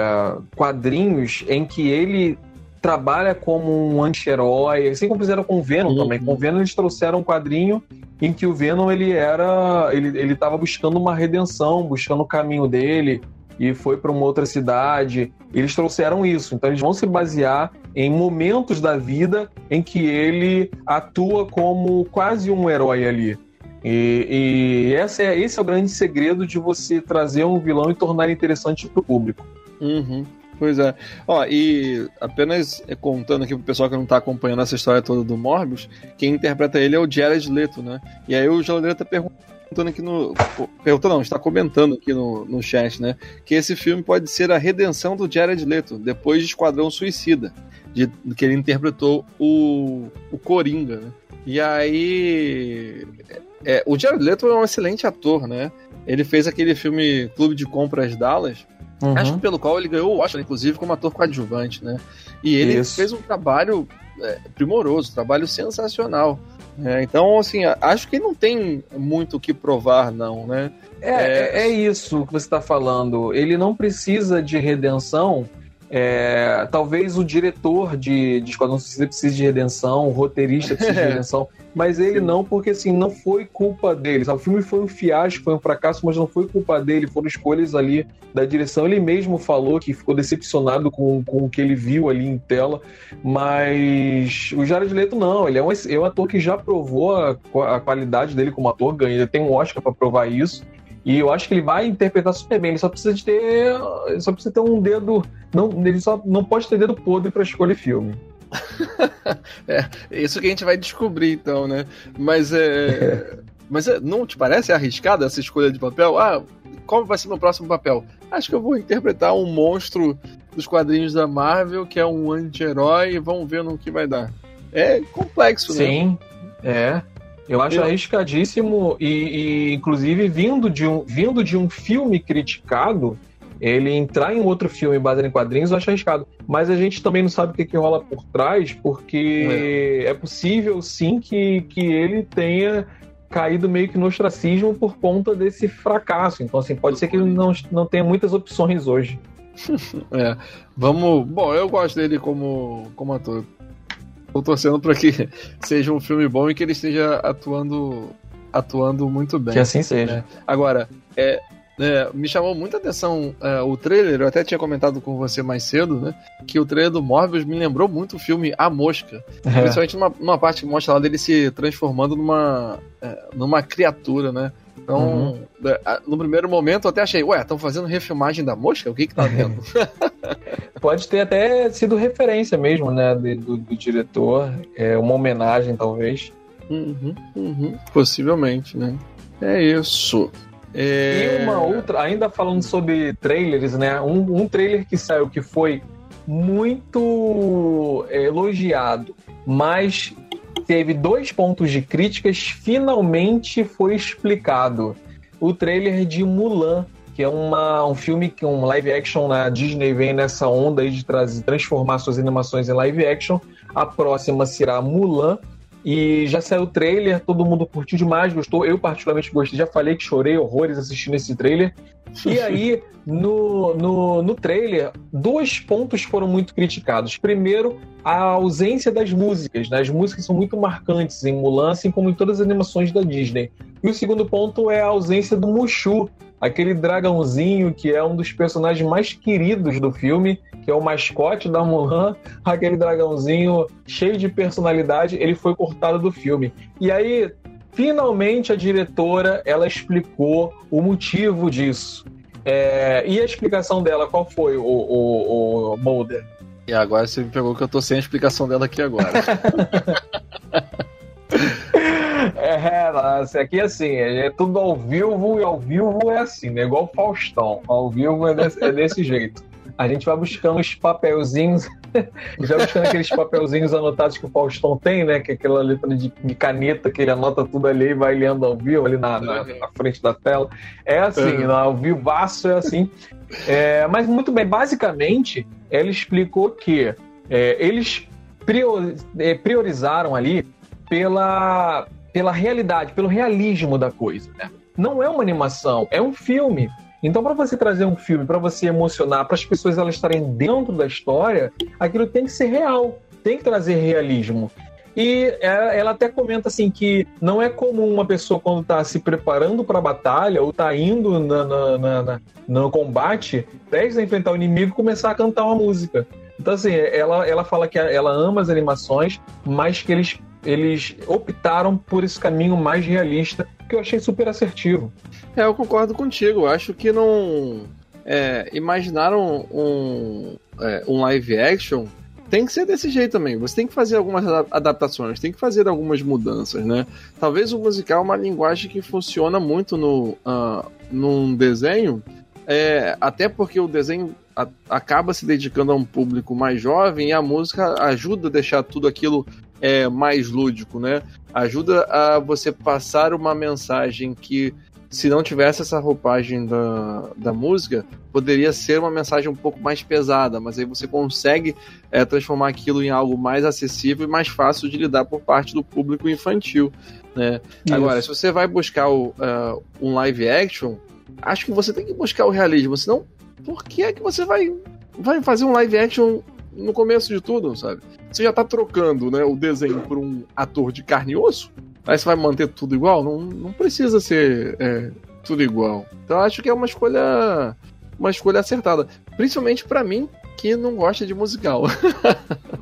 quadrinhos em que ele trabalha como um anti-herói, assim como fizeram com o Venom uhum. também. Com o Venom eles trouxeram um quadrinho em que o Venom ele era, ele ele estava buscando uma redenção, buscando o caminho dele e foi para uma outra cidade. Eles trouxeram isso, então eles vão se basear em momentos da vida em que ele atua como quase um herói ali. E, e esse, é, esse é o grande segredo de você trazer um vilão e tornar ele interessante para o público. Uhum. Pois é. Ó, e apenas contando aqui pro pessoal que não tá acompanhando essa história toda do Morbius, quem interpreta ele é o Jared Leto, né? E aí o Jared tá perguntando aqui no. Perguntando, não, está comentando aqui no, no chat, né? Que esse filme pode ser a redenção do Jared Leto, depois de Esquadrão Suicida, de, que ele interpretou o, o Coringa, né? E aí. É, o Jared Leto é um excelente ator, né? Ele fez aquele filme Clube de Compras Dallas, uhum. acho que pelo qual ele ganhou o Oscar, inclusive, como ator coadjuvante, né? E ele Isso. fez um trabalho é, primoroso, um trabalho sensacional. É, então, assim, acho que não tem muito o que provar, não, né? É, é, é isso que você está falando. Ele não precisa de redenção é, talvez o diretor de, de Esquadrão Suicida precise de redenção, o roteirista precise de redenção, mas ele não, porque assim, não foi culpa dele. Sabe? O filme foi um fiasco, foi um fracasso, mas não foi culpa dele, foram escolhas ali da direção. Ele mesmo falou que ficou decepcionado com, com o que ele viu ali em tela, mas o Jared Leto não, ele é um, é um ator que já provou a, a qualidade dele como ator, ganha, ele tem um Oscar para provar isso. E eu acho que ele vai interpretar super bem. Ele só precisa de ter. Só precisa ter um dedo. Não, ele só não pode ter dedo podre para escolher filme. é, isso que a gente vai descobrir, então, né? Mas é. Mas é, não te parece arriscada essa escolha de papel? Ah, qual vai ser meu próximo papel? Acho que eu vou interpretar um monstro dos quadrinhos da Marvel, que é um anti-herói, e vamos ver no que vai dar. É complexo, Sim, né? Sim, é. Eu acho eu... arriscadíssimo e, e, inclusive, vindo de, um, vindo de um filme criticado, ele entrar em outro filme baseado em quadrinhos, eu acho arriscado. Mas a gente também não sabe o que, que rola por trás, porque é. é possível, sim, que, que ele tenha caído meio que no ostracismo por conta desse fracasso. Então, assim, pode ser que ele não, não tenha muitas opções hoje. é, vamos. Bom, eu gosto dele como, como ator. Tô torcendo para que seja um filme bom e que ele esteja atuando atuando muito bem. Que assim seja. É. Agora, é, é, me chamou muita atenção é, o trailer, eu até tinha comentado com você mais cedo, né? Que o trailer do Morbius me lembrou muito o filme A Mosca. É. Principalmente numa, numa, parte que mostra lá dele se transformando numa, é, numa criatura, né? Então, uhum. É, no primeiro momento eu até achei, ué, estão fazendo refilmagem da mosca? O que que tá vendo? Pode ter até sido referência mesmo, né, do, do diretor, é uma homenagem talvez. Uhum, uhum, possivelmente, né? É isso. É... E uma outra, ainda falando sobre trailers, né? Um, um trailer que saiu que foi muito elogiado, mas teve dois pontos de críticas, finalmente foi explicado. O trailer de Mulan, que é uma, um filme, um live action na Disney vem nessa onda de trazer, transformar suas animações em live action. A próxima será Mulan. E já saiu o trailer, todo mundo curtiu demais, gostou. Eu, particularmente, gostei. Já falei que chorei horrores assistindo esse trailer. E aí, no, no, no trailer, dois pontos foram muito criticados. Primeiro, a ausência das músicas. Né? As músicas são muito marcantes em Mulan, assim como em todas as animações da Disney. E o segundo ponto é a ausência do Mushu, aquele dragãozinho que é um dos personagens mais queridos do filme, que é o mascote da Mulan, aquele dragãozinho cheio de personalidade, ele foi cortado do filme. E aí, finalmente a diretora, ela explicou o motivo disso. É, e a explicação dela, qual foi, o, o, o Mulder? E agora você me pegou que eu tô sem a explicação dela aqui agora. É, nossa, aqui assim, é tudo ao vivo e ao vivo é assim, né? Igual o Faustão. Ao vivo é desse, é desse jeito. A gente vai buscando os papelzinhos, já buscando aqueles papelzinhos anotados que o Faustão tem, né? Que é aquela letra de, de caneta que ele anota tudo ali e vai lendo ao vivo, ali na, na, na frente da tela. É assim, uhum. ao vivaço é assim. É, mas muito bem, basicamente, ela explicou que é, eles é, priorizaram ali pela, pela realidade, pelo realismo da coisa. Né? Não é uma animação, é um filme. Então, para você trazer um filme, para você emocionar, para as pessoas elas estarem dentro da história, aquilo tem que ser real, tem que trazer realismo. E ela até comenta assim que não é comum uma pessoa quando está se preparando para a batalha ou está indo na, na, na, no combate, prestes a enfrentar o inimigo, começar a cantar uma música. Então assim, ela, ela fala que ela ama as animações, mas que eles eles optaram por esse caminho mais realista, que eu achei super assertivo. É, eu concordo contigo. Acho que não. É, imaginaram um, é, um live action. Tem que ser desse jeito também. Você tem que fazer algumas adaptações, tem que fazer algumas mudanças, né? Talvez o musical é uma linguagem que funciona muito no, uh, num desenho, é, até porque o desenho a, acaba se dedicando a um público mais jovem e a música ajuda a deixar tudo aquilo é, mais lúdico, né? Ajuda a você passar uma mensagem que, se não tivesse essa roupagem da, da música, poderia ser uma mensagem um pouco mais pesada, mas aí você consegue é, transformar aquilo em algo mais acessível e mais fácil de lidar por parte do público infantil. Né? Agora, se você vai buscar o, uh, um live action, acho que você tem que buscar o realismo, senão por que é que você vai, vai fazer um live action no começo de tudo, sabe? Você já tá trocando né, o desenho por um ator de carne e osso, aí você vai manter tudo igual? Não, não precisa ser é, tudo igual. Então acho que é uma escolha uma escolha acertada, principalmente para mim que não gosta de musical.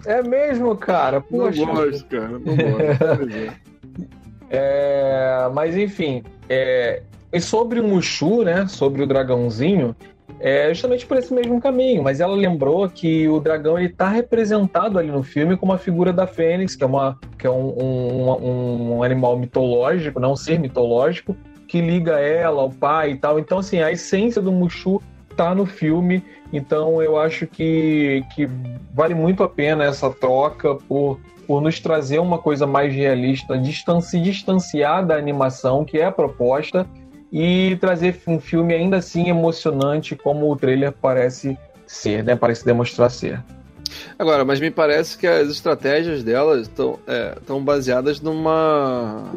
É mesmo, cara? Poxa. Não gosto, cara, não gosto. é, mas enfim, é, e sobre o Mushu, né? Sobre o dragãozinho, é justamente por esse mesmo caminho. Mas ela lembrou que o dragão ele está representado ali no filme como a figura da Fênix, que é, uma, que é um, um, um animal mitológico, não um ser mitológico, que liga ela ao pai e tal. Então, assim, a essência do Mushu tá no filme. Então, eu acho que, que vale muito a pena essa troca por por nos trazer uma coisa mais realista, distan se distanciar da animação que é a proposta e trazer um filme ainda assim emocionante como o trailer parece ser, né? Parece demonstrar ser. Agora, mas me parece que as estratégias delas estão é, baseadas numa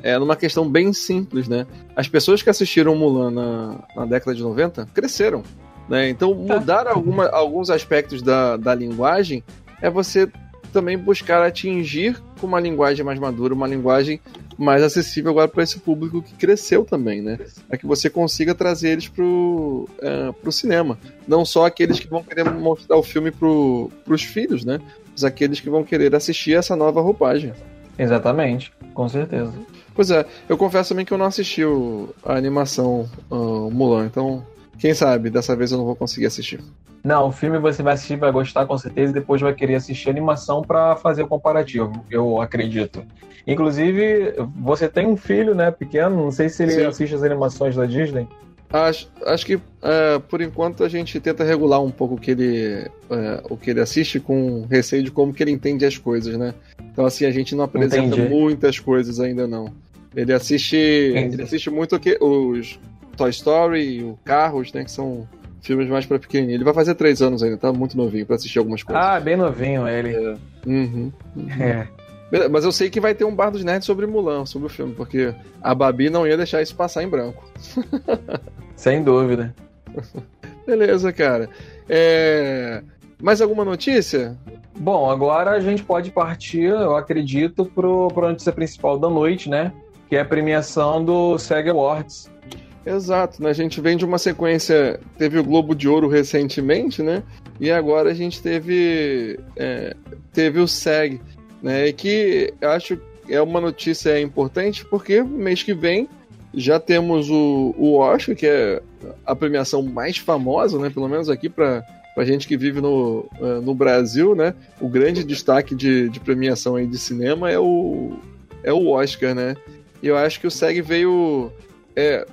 é, numa questão bem simples, né? As pessoas que assistiram Mulan na, na década de 90 cresceram, né? Então mudar alguma, alguns aspectos da, da linguagem é você também buscar atingir com uma linguagem mais madura, uma linguagem mais acessível agora para esse público que cresceu também, né? É que você consiga trazer eles pro, é, pro cinema. Não só aqueles que vão querer mostrar o filme pro, pros filhos, né? Mas aqueles que vão querer assistir essa nova roupagem. Exatamente, com certeza. Pois é, eu confesso também que eu não assisti o, a animação uh, Mulan, então quem sabe dessa vez eu não vou conseguir assistir. Não, o filme você vai assistir, vai gostar com certeza, e depois vai querer assistir a animação para fazer o comparativo, eu acredito. Inclusive, você tem um filho, né, pequeno, não sei se ele Sim. assiste as animações da Disney. Acho, acho que é, por enquanto a gente tenta regular um pouco o que ele é, o que ele assiste com receio de como que ele entende as coisas, né? Então assim a gente não apresenta Entendi. muitas coisas ainda não. Ele assiste Entendi. ele assiste muito o que os Toy Story, o Carros, né, que são filmes mais para pequenininho. Ele vai fazer três anos ainda, tá muito novinho para assistir algumas coisas. Ah, bem novinho ele. É. Uhum, uhum. é. Mas eu sei que vai ter um bar dos nerds sobre Mulan, sobre o filme, porque a Babi não ia deixar isso passar em branco. Sem dúvida. Beleza, cara. É... Mais alguma notícia? Bom, agora a gente pode partir, eu acredito, para a notícia principal da noite, né? Que é a premiação do SEG Awards. Exato, né? A gente vem de uma sequência. Teve o Globo de Ouro recentemente, né? E agora a gente teve. É, teve o SEG, né? E que acho é uma notícia importante porque mês que vem já temos o, o Oscar, que é a premiação mais famosa, né? Pelo menos aqui para a gente que vive no, é, no Brasil, né? O grande destaque de, de premiação aí de cinema é o, é o Oscar, né? E eu acho que o SEG veio é,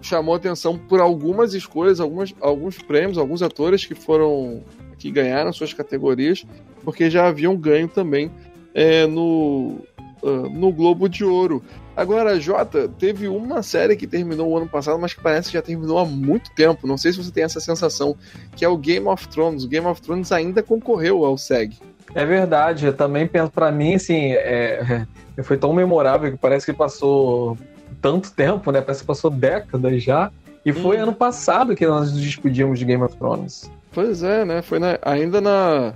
chamou atenção por algumas escolhas, algumas, alguns prêmios, alguns atores que foram que ganharam suas categorias, porque já haviam ganho também é, no, uh, no Globo de Ouro. Agora, Jota, teve uma série que terminou o ano passado, mas que parece que já terminou há muito tempo. Não sei se você tem essa sensação, que é o Game of Thrones. O Game of Thrones ainda concorreu ao SEG. É verdade, eu também penso, para mim, assim, é, foi tão memorável que parece que passou tanto tempo, né? Parece que passou décadas já. E foi hum. ano passado que nós nos despedimos de Game of Thrones. Pois é, né? Foi na, ainda na.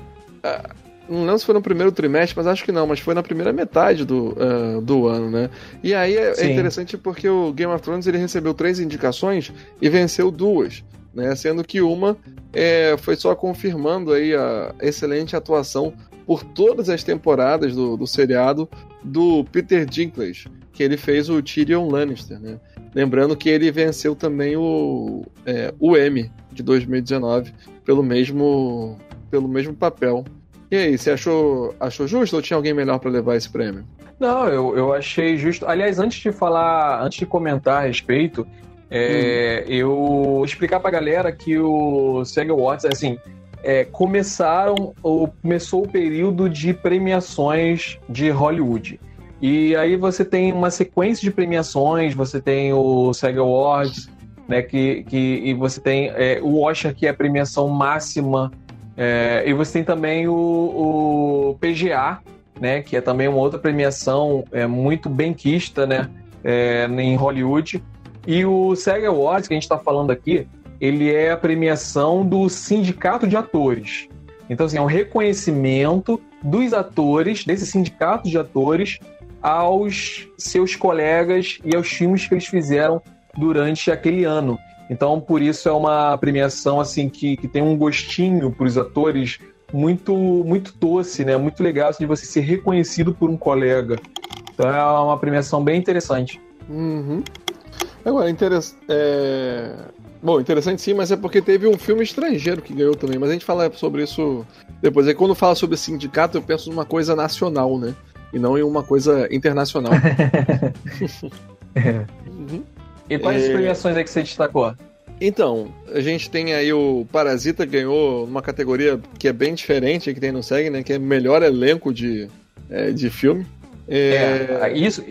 Não lembro se foi no primeiro trimestre, mas acho que não, mas foi na primeira metade do, uh, do ano, né? E aí é, é, interessante porque o Game of Thrones ele recebeu três indicações e venceu duas, né? Sendo que uma é, foi só confirmando aí a excelente atuação por todas as temporadas do, do seriado do Peter Dinklage, que ele fez o Tyrion Lannister, né? Lembrando que ele venceu também o, é, o Emmy de 2019 pelo mesmo, pelo mesmo papel. E aí, você achou, achou justo ou tinha alguém melhor para levar esse prêmio? Não, eu, eu achei justo. Aliás, antes de falar, antes de comentar a respeito, é, hum. eu explicar pra galera que o SEG Awards, assim, é, começaram, ou começou o período de premiações de Hollywood. E aí você tem uma sequência de premiações, você tem o SAG Awards, né, que, que, e você tem é, o Oscar, que é a premiação máxima, é, e você tem também o, o, PGA, né, que é também uma outra premiação é, muito benquista né, é, em Hollywood. E o SAG Awards, que a gente está falando aqui, ele é a premiação do Sindicato de Atores. Então, assim, é um reconhecimento dos atores, desse sindicato de atores, aos seus colegas e aos filmes que eles fizeram durante aquele ano. Então, por isso é uma premiação assim que, que tem um gostinho para os atores muito muito doce, né? Muito legal assim, de você ser reconhecido por um colega. Então é uma premiação bem interessante. Uhum. Agora, interessante. É... Bom, interessante sim, mas é porque teve um filme estrangeiro que ganhou também. Mas a gente fala sobre isso depois. Aí quando fala sobre sindicato, eu penso numa coisa nacional, né? e não em uma coisa internacional. é. uhum. E quais é... premiações aí que você destacou? Então, a gente tem aí o Parasita ganhou uma categoria que é bem diferente que tem no SEG, né? Que é melhor elenco de, é, de filme. É, é isso.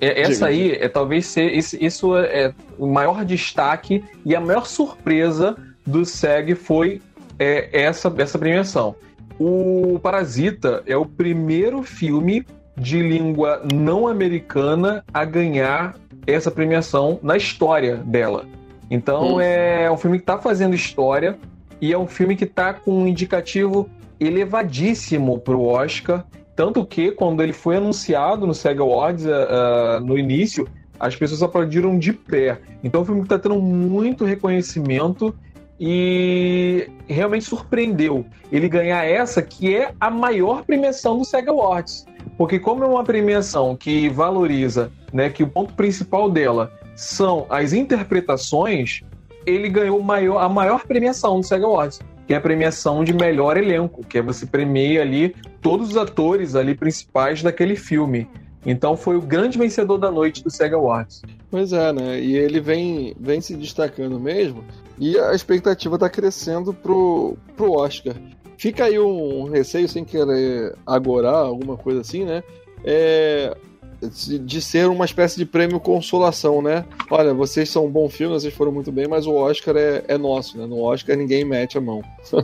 É, essa aí é talvez ser isso, isso é o maior destaque e a maior surpresa do SEG foi é, essa essa premiação. O Parasita é o primeiro filme de língua não americana a ganhar essa premiação na história dela. Então hum. é um filme que está fazendo história e é um filme que está com um indicativo elevadíssimo para o Oscar. Tanto que, quando ele foi anunciado no SEG Awards uh, no início, as pessoas aplaudiram de pé. Então, um filme está tendo muito reconhecimento e realmente surpreendeu ele ganhar essa, que é a maior premiação do SEG Awards. Porque como é uma premiação que valoriza, né, que o ponto principal dela são as interpretações, ele ganhou maior, a maior premiação do SEG Awards, é a premiação de melhor elenco, que é você premia ali todos os atores ali principais daquele filme. Então foi o grande vencedor da noite do SEG Awards. Pois é, né? E ele vem, vem se destacando mesmo. E a expectativa está crescendo pro, pro Oscar. Fica aí um receio, sem querer agorar, alguma coisa assim, né? É, de ser uma espécie de prêmio consolação, né? Olha, vocês são um bom filme, vocês foram muito bem, mas o Oscar é, é nosso, né? No Oscar ninguém mete a mão.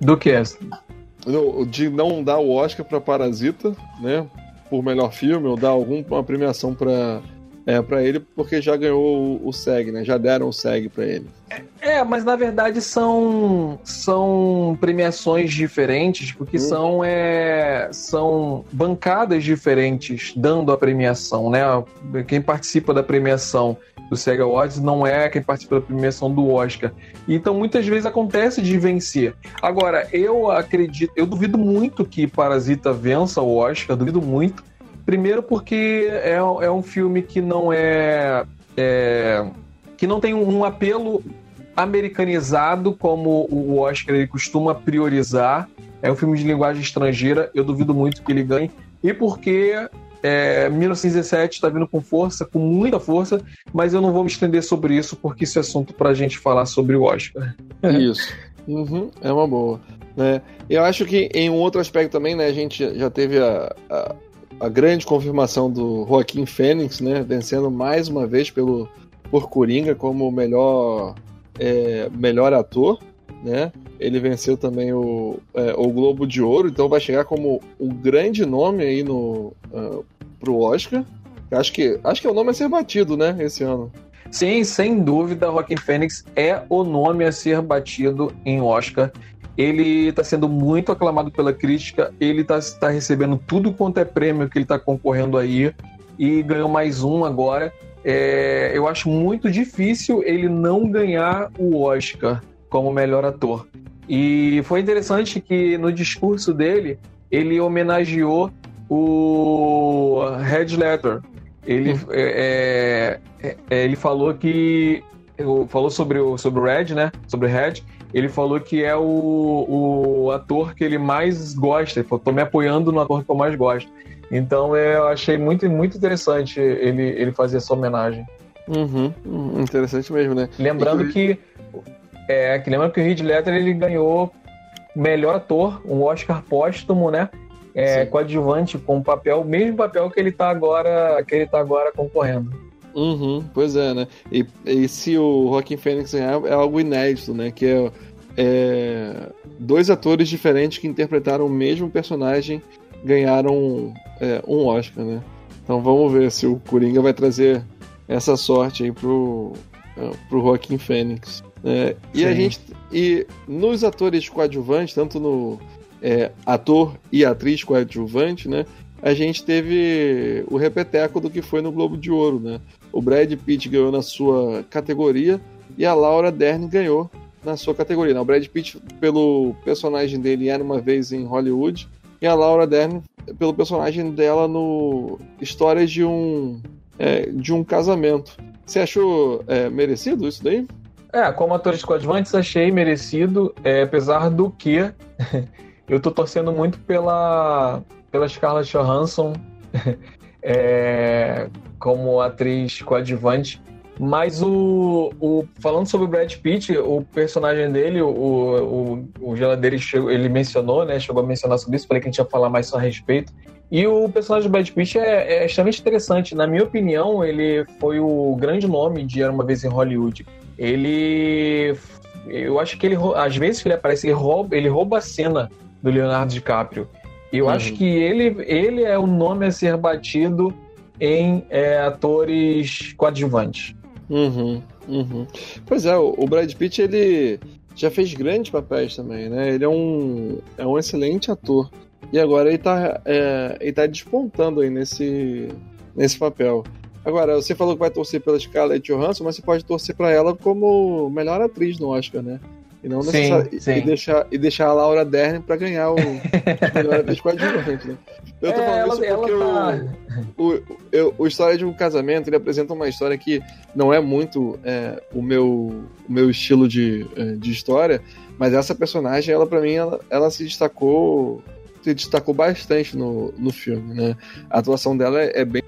Do que? De não dar o Oscar para Parasita, né? Por melhor filme, ou dar alguma premiação para é, para ele, porque já ganhou o, o SEG, né? Já deram o SEG para ele. É, mas na verdade são, são premiações diferentes, porque hum. são, é, são bancadas diferentes dando a premiação, né? Quem participa da premiação do SEG Awards não é quem participa da premiação do Oscar. Então muitas vezes acontece de vencer. Agora, eu acredito, eu duvido muito que Parasita vença o Oscar, duvido muito Primeiro porque é, é um filme que não é, é que não tem um apelo americanizado como o Oscar ele costuma priorizar. É um filme de linguagem estrangeira, eu duvido muito que ele ganhe. E porque é, 1917 está vindo com força, com muita força, mas eu não vou me estender sobre isso porque isso é assunto para a gente falar sobre o Oscar. Isso. Uhum, é uma boa. Né? Eu acho que em um outro aspecto também, né, a gente já teve a, a a grande confirmação do Joaquim Fênix, né, vencendo mais uma vez pelo por Coringa como melhor é, melhor ator, né? Ele venceu também o, é, o Globo de Ouro, então vai chegar como um grande nome aí no uh, pro Oscar. Acho que acho que é o nome a ser batido, né, esse ano. Sim, sem dúvida, Joaquim Fênix é o nome a ser batido em Oscar. Ele está sendo muito aclamado pela crítica, ele está tá recebendo tudo quanto é prêmio que ele está concorrendo aí e ganhou mais um agora. É, eu acho muito difícil ele não ganhar o Oscar como melhor ator. E foi interessante que no discurso dele ele homenageou o Red Letter. Ele, hum. é, é, é, ele falou que falou sobre o sobre o Red, né? Sobre o Red ele falou que é o, o ator que ele mais gosta. Ele falou, tô me apoiando no ator que eu mais gosto. Então eu achei muito, muito interessante ele, ele fazer essa homenagem. Uhum, interessante mesmo, né? Lembrando que. É, que lembra que o Heath Ledger ele ganhou melhor ator, um Oscar póstumo, né? É, coadjuvante com o papel, mesmo papel que ele tá agora, que ele tá agora concorrendo. Uhum, pois é, né? E, e se o Joaquim Fênix ganhar, é algo inédito, né? Que é, é, dois atores diferentes que interpretaram o mesmo personagem ganharam é, um Oscar, né? Então vamos ver se o Coringa vai trazer essa sorte aí pro, é, pro Joaquim Fênix. É, e a gente. E nos atores coadjuvantes, tanto no é, ator e atriz coadjuvante, né? A gente teve o repeteco do que foi no Globo de Ouro, né? O Brad Pitt ganhou na sua categoria e a Laura Dern ganhou na sua categoria. Né? O Brad Pitt pelo personagem dele Era Uma Vez em Hollywood e a Laura Dern pelo personagem dela no Histórias de um, é, de um Casamento. Você achou é, merecido isso daí? É, como atores coadjuvantes, achei merecido, é, apesar do que eu tô torcendo muito pela, pela Scarlett Johansson é, como atriz coadjuvante. Mas o, o, falando sobre o Brad Pitt, o personagem dele, o, o, o Geladeiro, ele mencionou, né? Chegou a mencionar sobre isso, falei que a gente ia falar mais a respeito. E o personagem do Brad Pitt é, é extremamente interessante. Na minha opinião, ele foi o grande nome de Era Uma Vez em Hollywood. Ele... Eu acho que ele, às vezes que ele aparece, ele rouba, ele rouba a cena do Leonardo DiCaprio. Eu uhum. acho que ele, ele é o nome a ser batido em é, atores coadjuvantes. Uhum, uhum. Pois é, o Brad Pitt ele já fez grandes papéis também, né? Ele é um, é um excelente ator. E agora ele tá, é, ele tá despontando aí nesse, nesse papel. Agora, você falou que vai torcer pela Scarlett Johansson, mas você pode torcer para ela como melhor atriz no Oscar, né? E não necessariamente. E, deixar, e deixar a Laura Dern para ganhar o melhor atriz coadjuvante, né? Eu tô é, falando ela, isso porque tá... o, o, o, História de um Casamento ele apresenta uma história que não é muito é, o, meu, o meu estilo de, é, de história, mas essa personagem, ela para mim, ela, ela se destacou se destacou bastante no, no filme, né? A atuação dela é, é bem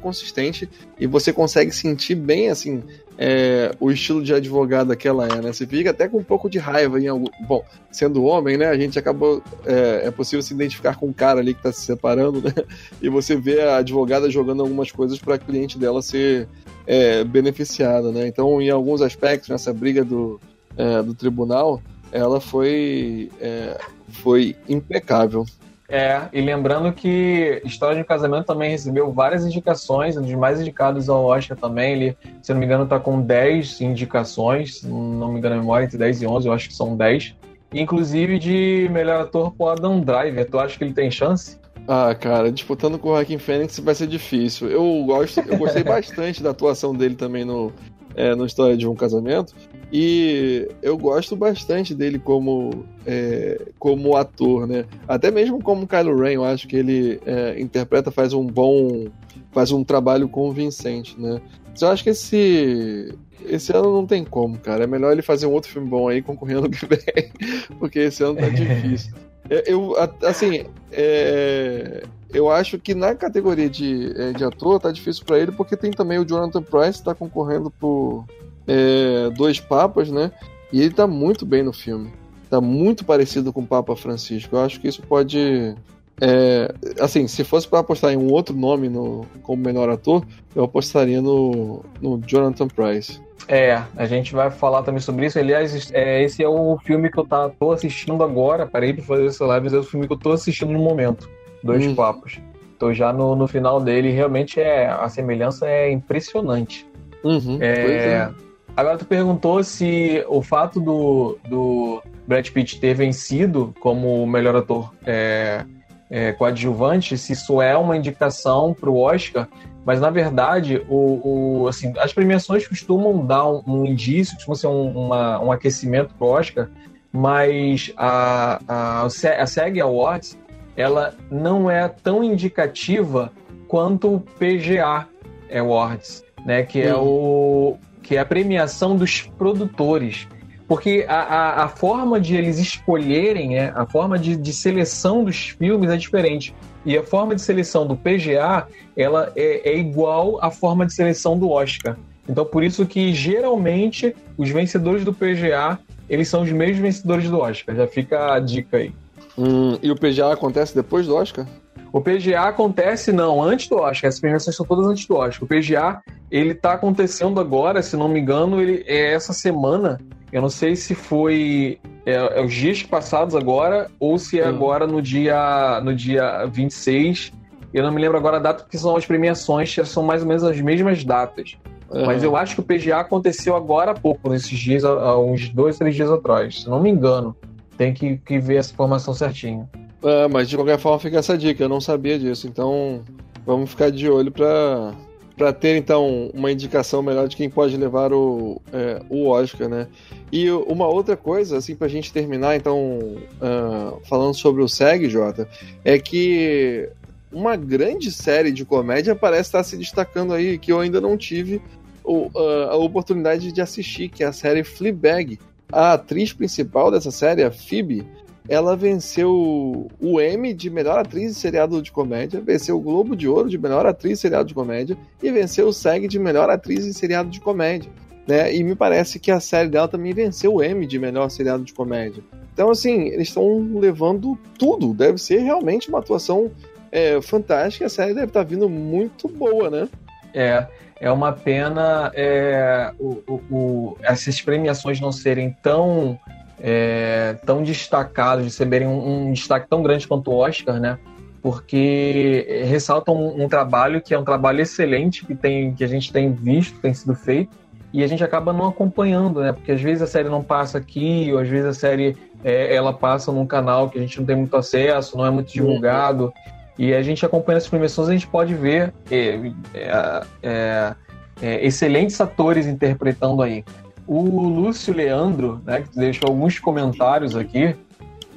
consistente e você consegue sentir bem assim é, o estilo de advogada que ela é, né? Você fica até com um pouco de raiva em algum. Bom, sendo homem, né? A gente acabou. É, é possível se identificar com um cara ali que está se separando, né? E você vê a advogada jogando algumas coisas para cliente dela ser é, beneficiada, né? Então, em alguns aspectos, nessa briga do, é, do tribunal, ela foi, é, foi impecável. É, e lembrando que História de um Casamento também recebeu várias indicações, um dos mais indicados ao Oscar também. Ele, se não me engano, está com 10 indicações, não me engano a memória, entre 10 e 11, eu acho que são 10. Inclusive de melhor ator pro Adam Driver. Tu acha que ele tem chance? Ah, cara, disputando com o Joaquim Fênix vai ser difícil. Eu gosto, eu gostei bastante da atuação dele também no, é, no História de um Casamento. E eu gosto bastante dele como, é, como ator, né? Até mesmo como Kylo Ren, eu acho que ele é, interpreta, faz um bom. faz um trabalho convincente, né? Mas eu acho que esse. Esse ano não tem como, cara. É melhor ele fazer um outro filme bom aí concorrendo que vem, porque esse ano tá difícil. Eu, assim, é, eu acho que na categoria de, é, de ator tá difícil para ele, porque tem também o Jonathan Price tá concorrendo por é, Dois Papas, né? E ele tá muito bem no filme. Tá muito parecido com o Papa Francisco. Eu acho que isso pode. É, assim, se fosse para apostar em um outro nome no, como melhor ator, eu apostaria no, no Jonathan Price. É, a gente vai falar também sobre isso. Aliás, é, esse é o filme que eu tá, tô assistindo agora. Parei para fazer essa live, mas é o filme que eu tô assistindo no momento. Dois hum. Papas. Tô já no, no final dele. Realmente é a semelhança é impressionante. Uhum, é, é. Agora tu perguntou se o fato do, do Brad Pitt ter vencido como melhor ator é, é, coadjuvante, se isso é uma indicação para o Oscar, mas na verdade o, o, assim, as premiações costumam dar um, um indício, costumam ser um, uma, um aquecimento para o Oscar, mas a, a, a SEG Awards ela não é tão indicativa quanto o PGA Awards, né, que é o que é a premiação dos produtores. Porque a, a, a forma de eles escolherem, né, a forma de, de seleção dos filmes é diferente. E a forma de seleção do PGA ela é, é igual à forma de seleção do Oscar. Então, por isso que geralmente os vencedores do PGA eles são os mesmos vencedores do Oscar. Já fica a dica aí. Hum, e o PGA acontece depois do Oscar? O PGA acontece, não, antes do Oscar. As premiações são todas antes do Oscar. O PGA, ele tá acontecendo agora, se não me engano, ele é essa semana. Eu não sei se foi é, é os dias passados agora ou se é hum. agora no dia, no dia 26. Eu não me lembro agora a data, porque são as premiações, são mais ou menos as mesmas datas. Uhum. Mas eu acho que o PGA aconteceu agora há pouco, nesses dias, há uns dois, três dias atrás, se não me engano. Tem que, que ver essa informação certinho. É, mas de qualquer forma fica essa dica, eu não sabia disso, então vamos ficar de olho para para ter então uma indicação melhor de quem pode levar o, é, o Oscar, né? E uma outra coisa, assim, para a gente terminar, então, uh, falando sobre o SEG, Jota, é que uma grande série de comédia parece estar se destacando aí, que eu ainda não tive o, uh, a oportunidade de assistir, que é a série Fleabag. A atriz principal dessa série, a Phoebe, ela venceu o Emmy de melhor atriz em seriado de comédia, venceu o Globo de Ouro de melhor atriz em seriado de comédia e venceu o SEG de melhor atriz em seriado de comédia. Né? E me parece que a série dela também venceu o Emmy de melhor seriado de comédia. Então, assim, eles estão levando tudo. Deve ser realmente uma atuação é, fantástica. A série deve estar vindo muito boa, né? É, é uma pena é, o, o, o, essas premiações não serem tão é, tão destacados, receberem um, um, destaque tão grande quanto o Oscar, né? Porque ressaltam um, um, trabalho que é um trabalho excelente que, tem, que a gente tem visto, tem sido feito, e a gente acaba não acompanhando, né? Porque às vezes a série não passa aqui, ou às vezes a série é, ela passa num canal que a gente não tem muito acesso, não é muito divulgado. Uhum. E a gente acompanha as premiações, a gente pode ver é, é, é, é excelentes atores interpretando aí. O Lúcio Leandro, né, que deixou alguns comentários aqui,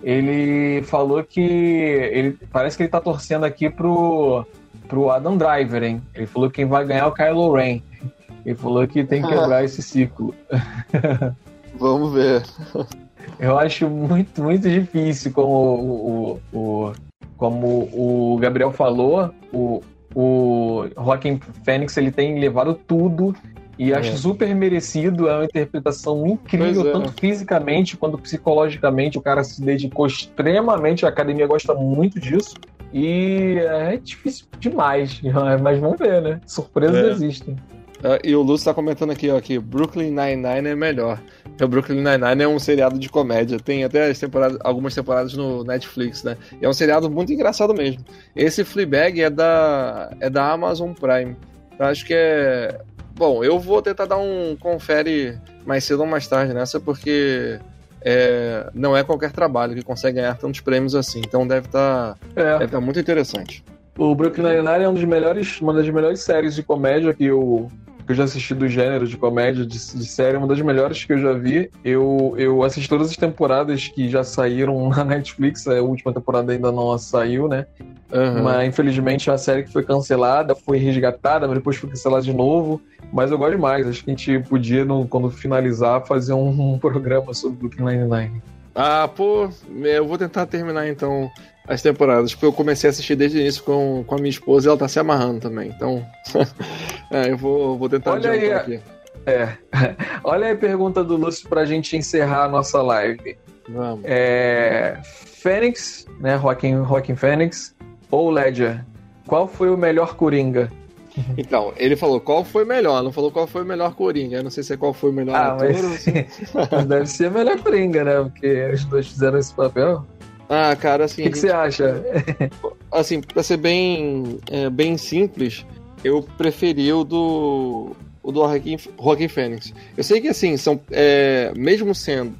ele falou que ele parece que ele tá torcendo aqui pro, pro Adam Driver, hein? Ele falou que quem vai ganhar é o Kylo Ren. Ele falou que tem que quebrar esse ciclo. Vamos ver. Eu acho muito, muito difícil, como o, o, o como o Gabriel falou, o, o Joaquim Fênix ele tem levado tudo e é. acho super merecido, é uma interpretação incrível, é. tanto fisicamente quanto psicologicamente. O cara se dedicou extremamente, a academia gosta muito disso. E é difícil demais, mas vamos ver, né? Surpresas é. existem. Uh, e o Lúcio tá comentando aqui, ó, que Brooklyn Nine-Nine é melhor. O Brooklyn Nine-Nine é um seriado de comédia. Tem até temporadas, algumas temporadas no Netflix, né? E é um seriado muito engraçado mesmo. Esse Fleabag é da, é da Amazon Prime. Eu acho que é Bom, eu vou tentar dar um confere mais cedo ou mais tarde nessa, porque é, não é qualquer trabalho que consegue ganhar tantos prêmios assim. Então deve estar tá, é. deve tá muito interessante. O Brooklyn Nine-Nine é um dos melhores, uma das melhores séries de comédia que eu, que eu já assisti do gênero de comédia, de, de série, uma das melhores que eu já vi. Eu, eu assisti todas as temporadas que já saíram na Netflix, a última temporada ainda não saiu, né? Uhum. Mas infelizmente a série que foi cancelada foi resgatada, mas depois foi cancelada de novo. Mas eu gosto demais. Acho que a gente podia, no, quando finalizar, fazer um, um programa sobre Brooklyn Nine-Nine. Ah, pô, eu vou tentar terminar então as temporadas, porque eu comecei a assistir desde o início com, com a minha esposa e ela tá se amarrando também. Então, é, eu vou, vou tentar Olha aí, aqui. É. Olha aí a pergunta do Lúcio pra gente encerrar a nossa live. Vamos. É, Fênix, né? Joaquim Fênix ou Ledger? Qual foi o melhor Coringa? Então, ele falou qual foi melhor, não falou qual foi o melhor Coringa. Eu não sei se é qual foi o melhor ah, ator. Mas... Deve ser melhor Coringa, né? Porque os dois fizeram esse papel. Ah, cara, assim. O que, que você acha? Assim, pra ser bem, é, bem simples, eu preferi o do. O do Joaquim, Joaquim Fênix. Eu sei que, assim, são. É, mesmo sendo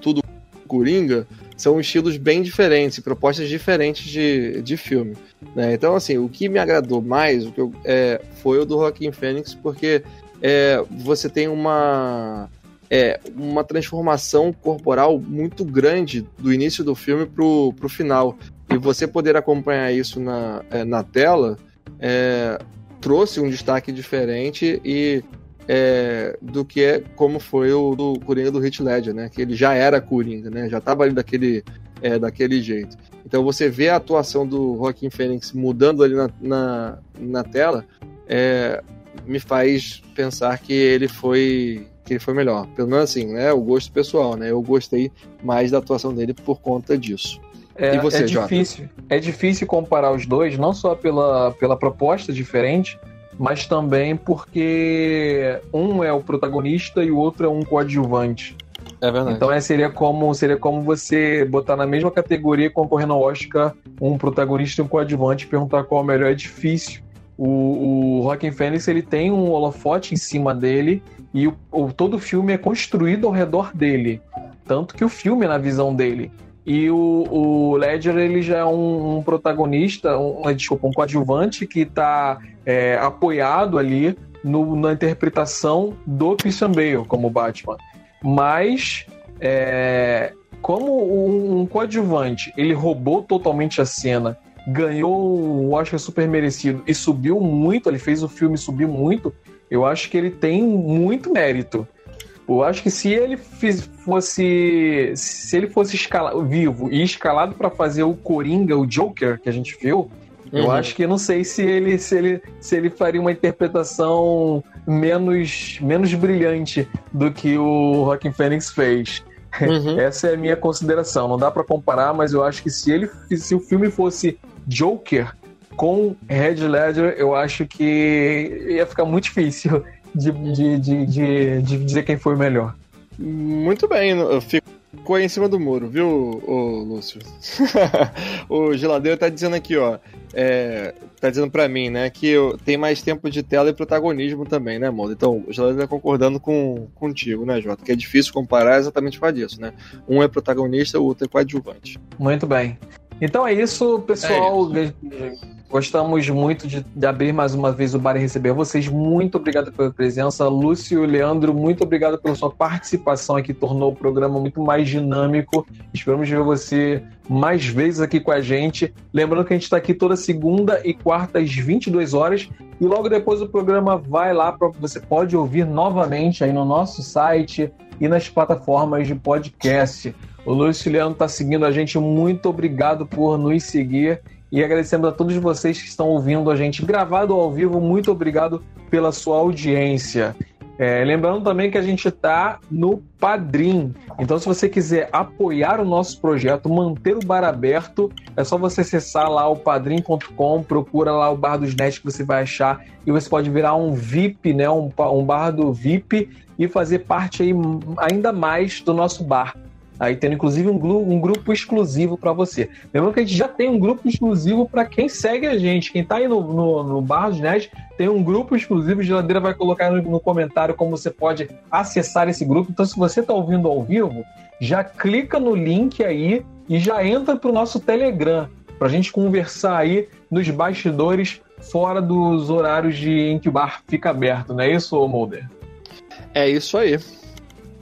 tudo Coringa, são estilos bem diferentes, propostas diferentes de, de filme. Né? Então, assim, o que me agradou mais o que eu, é, foi o do Joaquim Fênix, porque é, você tem uma, é, uma transformação corporal muito grande do início do filme pro, pro final. E você poder acompanhar isso na, é, na tela é, trouxe um destaque diferente e é, do que é como foi o do Coringa do Heath Ledger, né? Que ele já era Coringa, né? Já estava ali daquele, é, daquele jeito. Então você vê a atuação do Joaquim Fênix mudando ali na, na, na tela, é, me faz pensar que ele foi que ele foi melhor. Pelo menos assim, né? O gosto pessoal, né? Eu gostei mais da atuação dele por conta disso. É, e você, é difícil. É difícil comparar os dois, não só pela, pela proposta diferente, mas também porque um é o protagonista e o outro é um coadjuvante. É verdade. Então é, seria, como, seria como você botar na mesma categoria concorrendo ao Oscar um protagonista e um coadjuvante e perguntar qual é o melhor. É difícil. O, o Rockin' Phoenix ele tem um holofote em cima dele e o, o, todo o filme é construído ao redor dele. Tanto que o filme é na visão dele. E o, o Ledger ele já é um, um protagonista, um, desculpa, um coadjuvante que está é, apoiado ali no, na interpretação do Christian Bale como Batman. Mas é, como um, um coadjuvante ele roubou totalmente a cena, ganhou um Oscar super merecido e subiu muito, ele fez o filme subir muito, eu acho que ele tem muito mérito. Eu acho que se ele fosse se ele fosse escalado, vivo e escalado para fazer o Coringa, o Joker que a gente viu, uhum. eu acho que não sei se ele se ele se ele faria uma interpretação menos menos brilhante do que o Joaquin Phoenix fez. Uhum. Essa é a minha consideração. Não dá para comparar, mas eu acho que se ele se o filme fosse Joker com Red Ledger, eu acho que ia ficar muito difícil de, de, de, de, de dizer quem foi o melhor. Muito bem, ficou aí em cima do muro, viu, ô, Lúcio? o geladeiro tá dizendo aqui, ó. É, tá dizendo para mim, né, que eu, tem mais tempo de tela e protagonismo também, né, Modo? Então, o geladeiro tá concordando com, contigo, né, Jota? Que é difícil comparar exatamente por disso, né? Um é protagonista, o outro é coadjuvante. Muito bem. Então é isso, pessoal. É isso. Gostamos muito de, de, abrir mais uma vez o bar e receber vocês. Muito obrigado pela presença. Lúcio Leandro, muito obrigado pela sua participação aqui. Tornou o programa muito mais dinâmico. Esperamos ver você mais vezes aqui com a gente. Lembrando que a gente está aqui toda segunda e quarta às 22 horas. E logo depois o programa vai lá para você pode ouvir novamente aí no nosso site e nas plataformas de podcast. O Lúcio Leandro está seguindo a gente. Muito obrigado por nos seguir e agradecemos a todos vocês que estão ouvindo a gente gravado ao vivo. Muito obrigado pela sua audiência. É, lembrando também que a gente está no Padrim. Então, se você quiser apoiar o nosso projeto, manter o bar aberto, é só você acessar lá o padrim.com, procura lá o Bar dos Net que você vai achar e você pode virar um VIP, né, um, um bar do VIP e fazer parte aí ainda mais do nosso bar. Aí tendo inclusive um, um grupo exclusivo para você. Lembrando que a gente já tem um grupo exclusivo para quem segue a gente. Quem está aí no, no, no Barros Nerd tem um grupo exclusivo. Geladeira vai colocar no, no comentário como você pode acessar esse grupo. Então, se você está ouvindo ao vivo, já clica no link aí e já entra para o nosso Telegram para a gente conversar aí nos bastidores fora dos horários de em que o bar fica aberto, não é isso, Molder? É isso aí.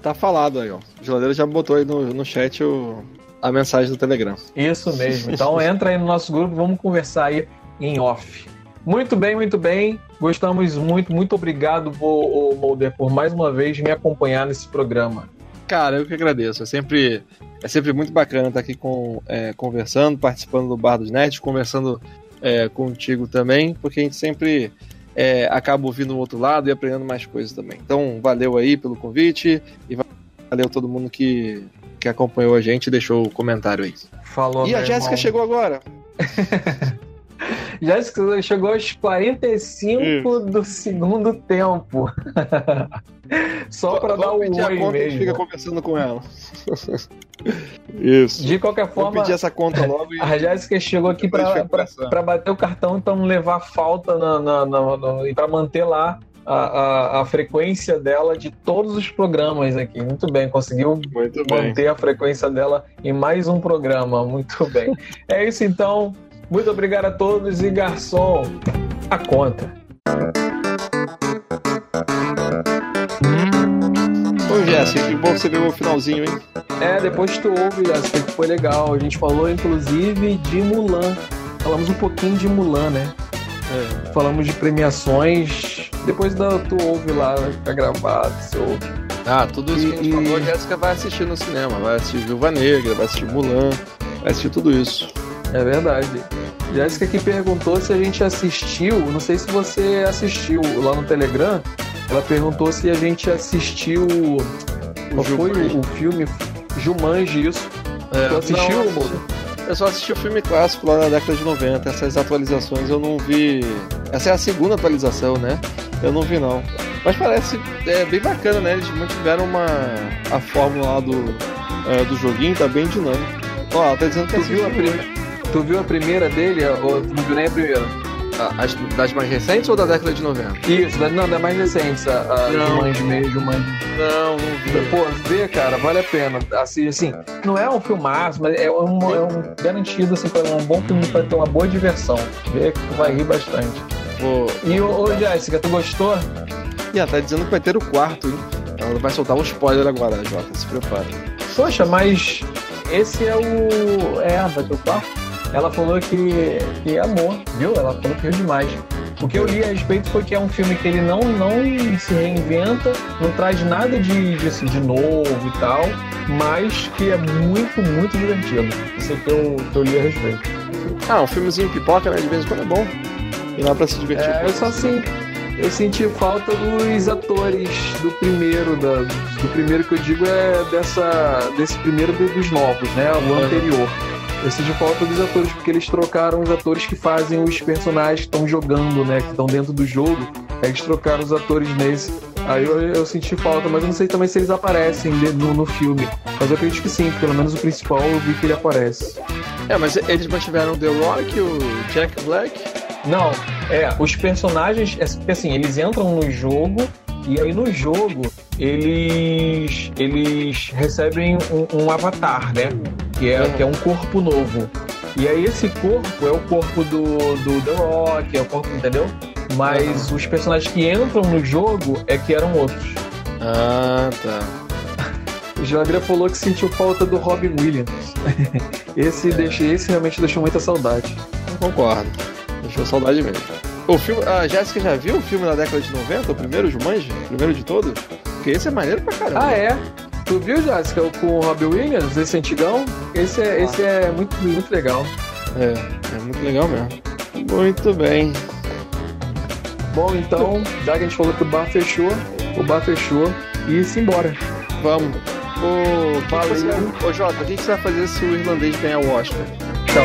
Tá falado aí, ó. A geladeira já botou aí no, no chat o, a mensagem do Telegram. Isso mesmo. Então entra aí no nosso grupo, vamos conversar aí em off. Muito bem, muito bem. Gostamos muito. Muito obrigado, Molder, por mais uma vez me acompanhar nesse programa. Cara, eu que agradeço. É sempre, é sempre muito bacana estar aqui com, é, conversando, participando do Bar dos Nerds, conversando é, contigo também, porque a gente sempre é, acaba ouvindo o outro lado e aprendendo mais coisas também. Então, valeu aí pelo convite e valeu todo mundo que, que acompanhou a gente e deixou o comentário aí. Falou, E a Jéssica chegou agora. Jéssica chegou aos 45 do segundo tempo. Só para dar um oi a mesmo. fica conversando com ela. Isso. De qualquer forma, Vou pedir essa conta logo. E... A Jéssica chegou aqui para bater o cartão, então levar falta na, na, na, na e para manter lá a, a, a, frequência dela de todos os programas aqui. Muito bem, conseguiu Muito manter bem. a frequência dela em mais um programa. Muito bem. é isso então. Muito obrigado a todos e garçom, a conta. Ô Jéssica, que bom que você viu o finalzinho, hein? É, depois tu ouve, Jéssica, que foi legal. A gente falou inclusive de Mulan. Falamos um pouquinho de Mulan, né? É. Falamos de premiações. Depois da, tu ouve lá, fica gravado, você ouve. Ah, tudo isso e, que a gente falou, a Jéssica vai assistir no cinema. Vai assistir Viúva Negra, vai assistir Mulan, vai assistir tudo isso. É verdade. Jéssica que perguntou se a gente assistiu, não sei se você assistiu lá no Telegram, Ela perguntou se a gente assistiu. Qual foi o, o filme? Jumanji, isso. É, tu assistiu, não? Eu só assisti o filme clássico lá na década de 90. Essas atualizações eu não vi. Essa é a segunda atualização, né? Eu não vi não. Mas parece é, bem bacana, né? Eles mantiveram uma. a fórmula lá do, é, do joguinho, tá bem dinâmico. Ó, tá dizendo que tu viu, a primeira, tu viu a primeira dele ou tu não viu nem a primeira? As, das mais recentes ou da década de 90? Isso, não, das mais recentes. A, a Não. Jumanji meio, Jumanji. Não, não vi. Pô, vê, cara, vale a pena. Assim, assim, não é um filmaço, mas é um, é um garantido, assim, para um bom filme para ter uma boa diversão. Vê que tu vai rir bastante. Vou... E, ô, ô Jéssica, tu gostou? E ela tá dizendo que vai ter o quarto, hein? Ela vai soltar um spoiler agora, Jota. Se prepara. Poxa, mas esse é o. É, vai ter o quarto? Ela falou que, que amou, viu? Ela falou que riu demais. O que eu li a respeito foi que é um filme que ele não, não se reinventa, não traz nada de, de, assim, de novo e tal, mas que é muito, muito divertido. Isso é que eu, que eu li a respeito. Ah, um filmezinho pipoca, né? De vez em quando é bom. E lá pra se divertir. É, eu só assim, eu senti falta dos atores do primeiro, da, do primeiro que eu digo é dessa, desse primeiro dos novos, né? O anterior. Eu senti falta dos atores, porque eles trocaram os atores que fazem os personagens que estão jogando, né? Que estão dentro do jogo. Eles trocaram os atores nesse. Aí eu, eu senti falta, mas eu não sei também se eles aparecem de- no, no filme. Mas eu acredito que sim, pelo menos o principal eu vi que ele aparece. É, mas eles mantiveram o The Rock, o Jack Black. Não, é, os personagens, é assim, eles entram no jogo e aí no jogo eles eles recebem um, um avatar, né? Que é, que é um corpo novo. E aí esse corpo é o corpo do, do The Rock, é o corpo, entendeu? Mas os personagens que entram no jogo é que eram outros. Ah, tá. O Jandré falou que sentiu falta do Robin Williams. Esse, deixa, esse realmente deixou muita saudade. Eu concordo. Deixou saudade mesmo. O filme, a Jéssica já viu o filme da década de 90, o primeiro Jumanji? O primeiro de todos? Porque esse é maneiro pra caramba. Ah, é? Tu viu, Jéssica, o com o Robin Williams, esse antigão? Esse é, esse é muito, muito legal. É, é muito legal mesmo. Muito bem. Bom, então, já que a gente falou que o bar fechou, o bar fechou e se embora. Vamos. Ô, você- Ô, Jota, o que você vai fazer se o irlandês ganhar o Oscar? Então,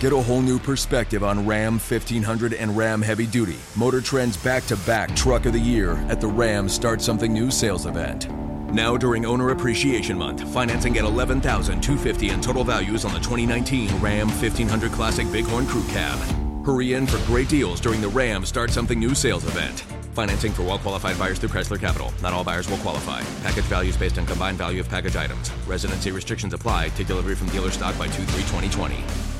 Get a whole new perspective on Ram 1500 and Ram Heavy Duty. Motor Trend's back to back Truck of the Year at the Ram Start Something New sales event. Now during Owner Appreciation Month, financing at $11,250 in total values on the 2019 Ram 1500 Classic Bighorn Crew Cab. Hurry in for great deals during the Ram Start Something New sales event. Financing for well qualified buyers through Chrysler Capital. Not all buyers will qualify. Package values based on combined value of package items. Residency restrictions apply. Take delivery from dealer stock by 2 3 2020.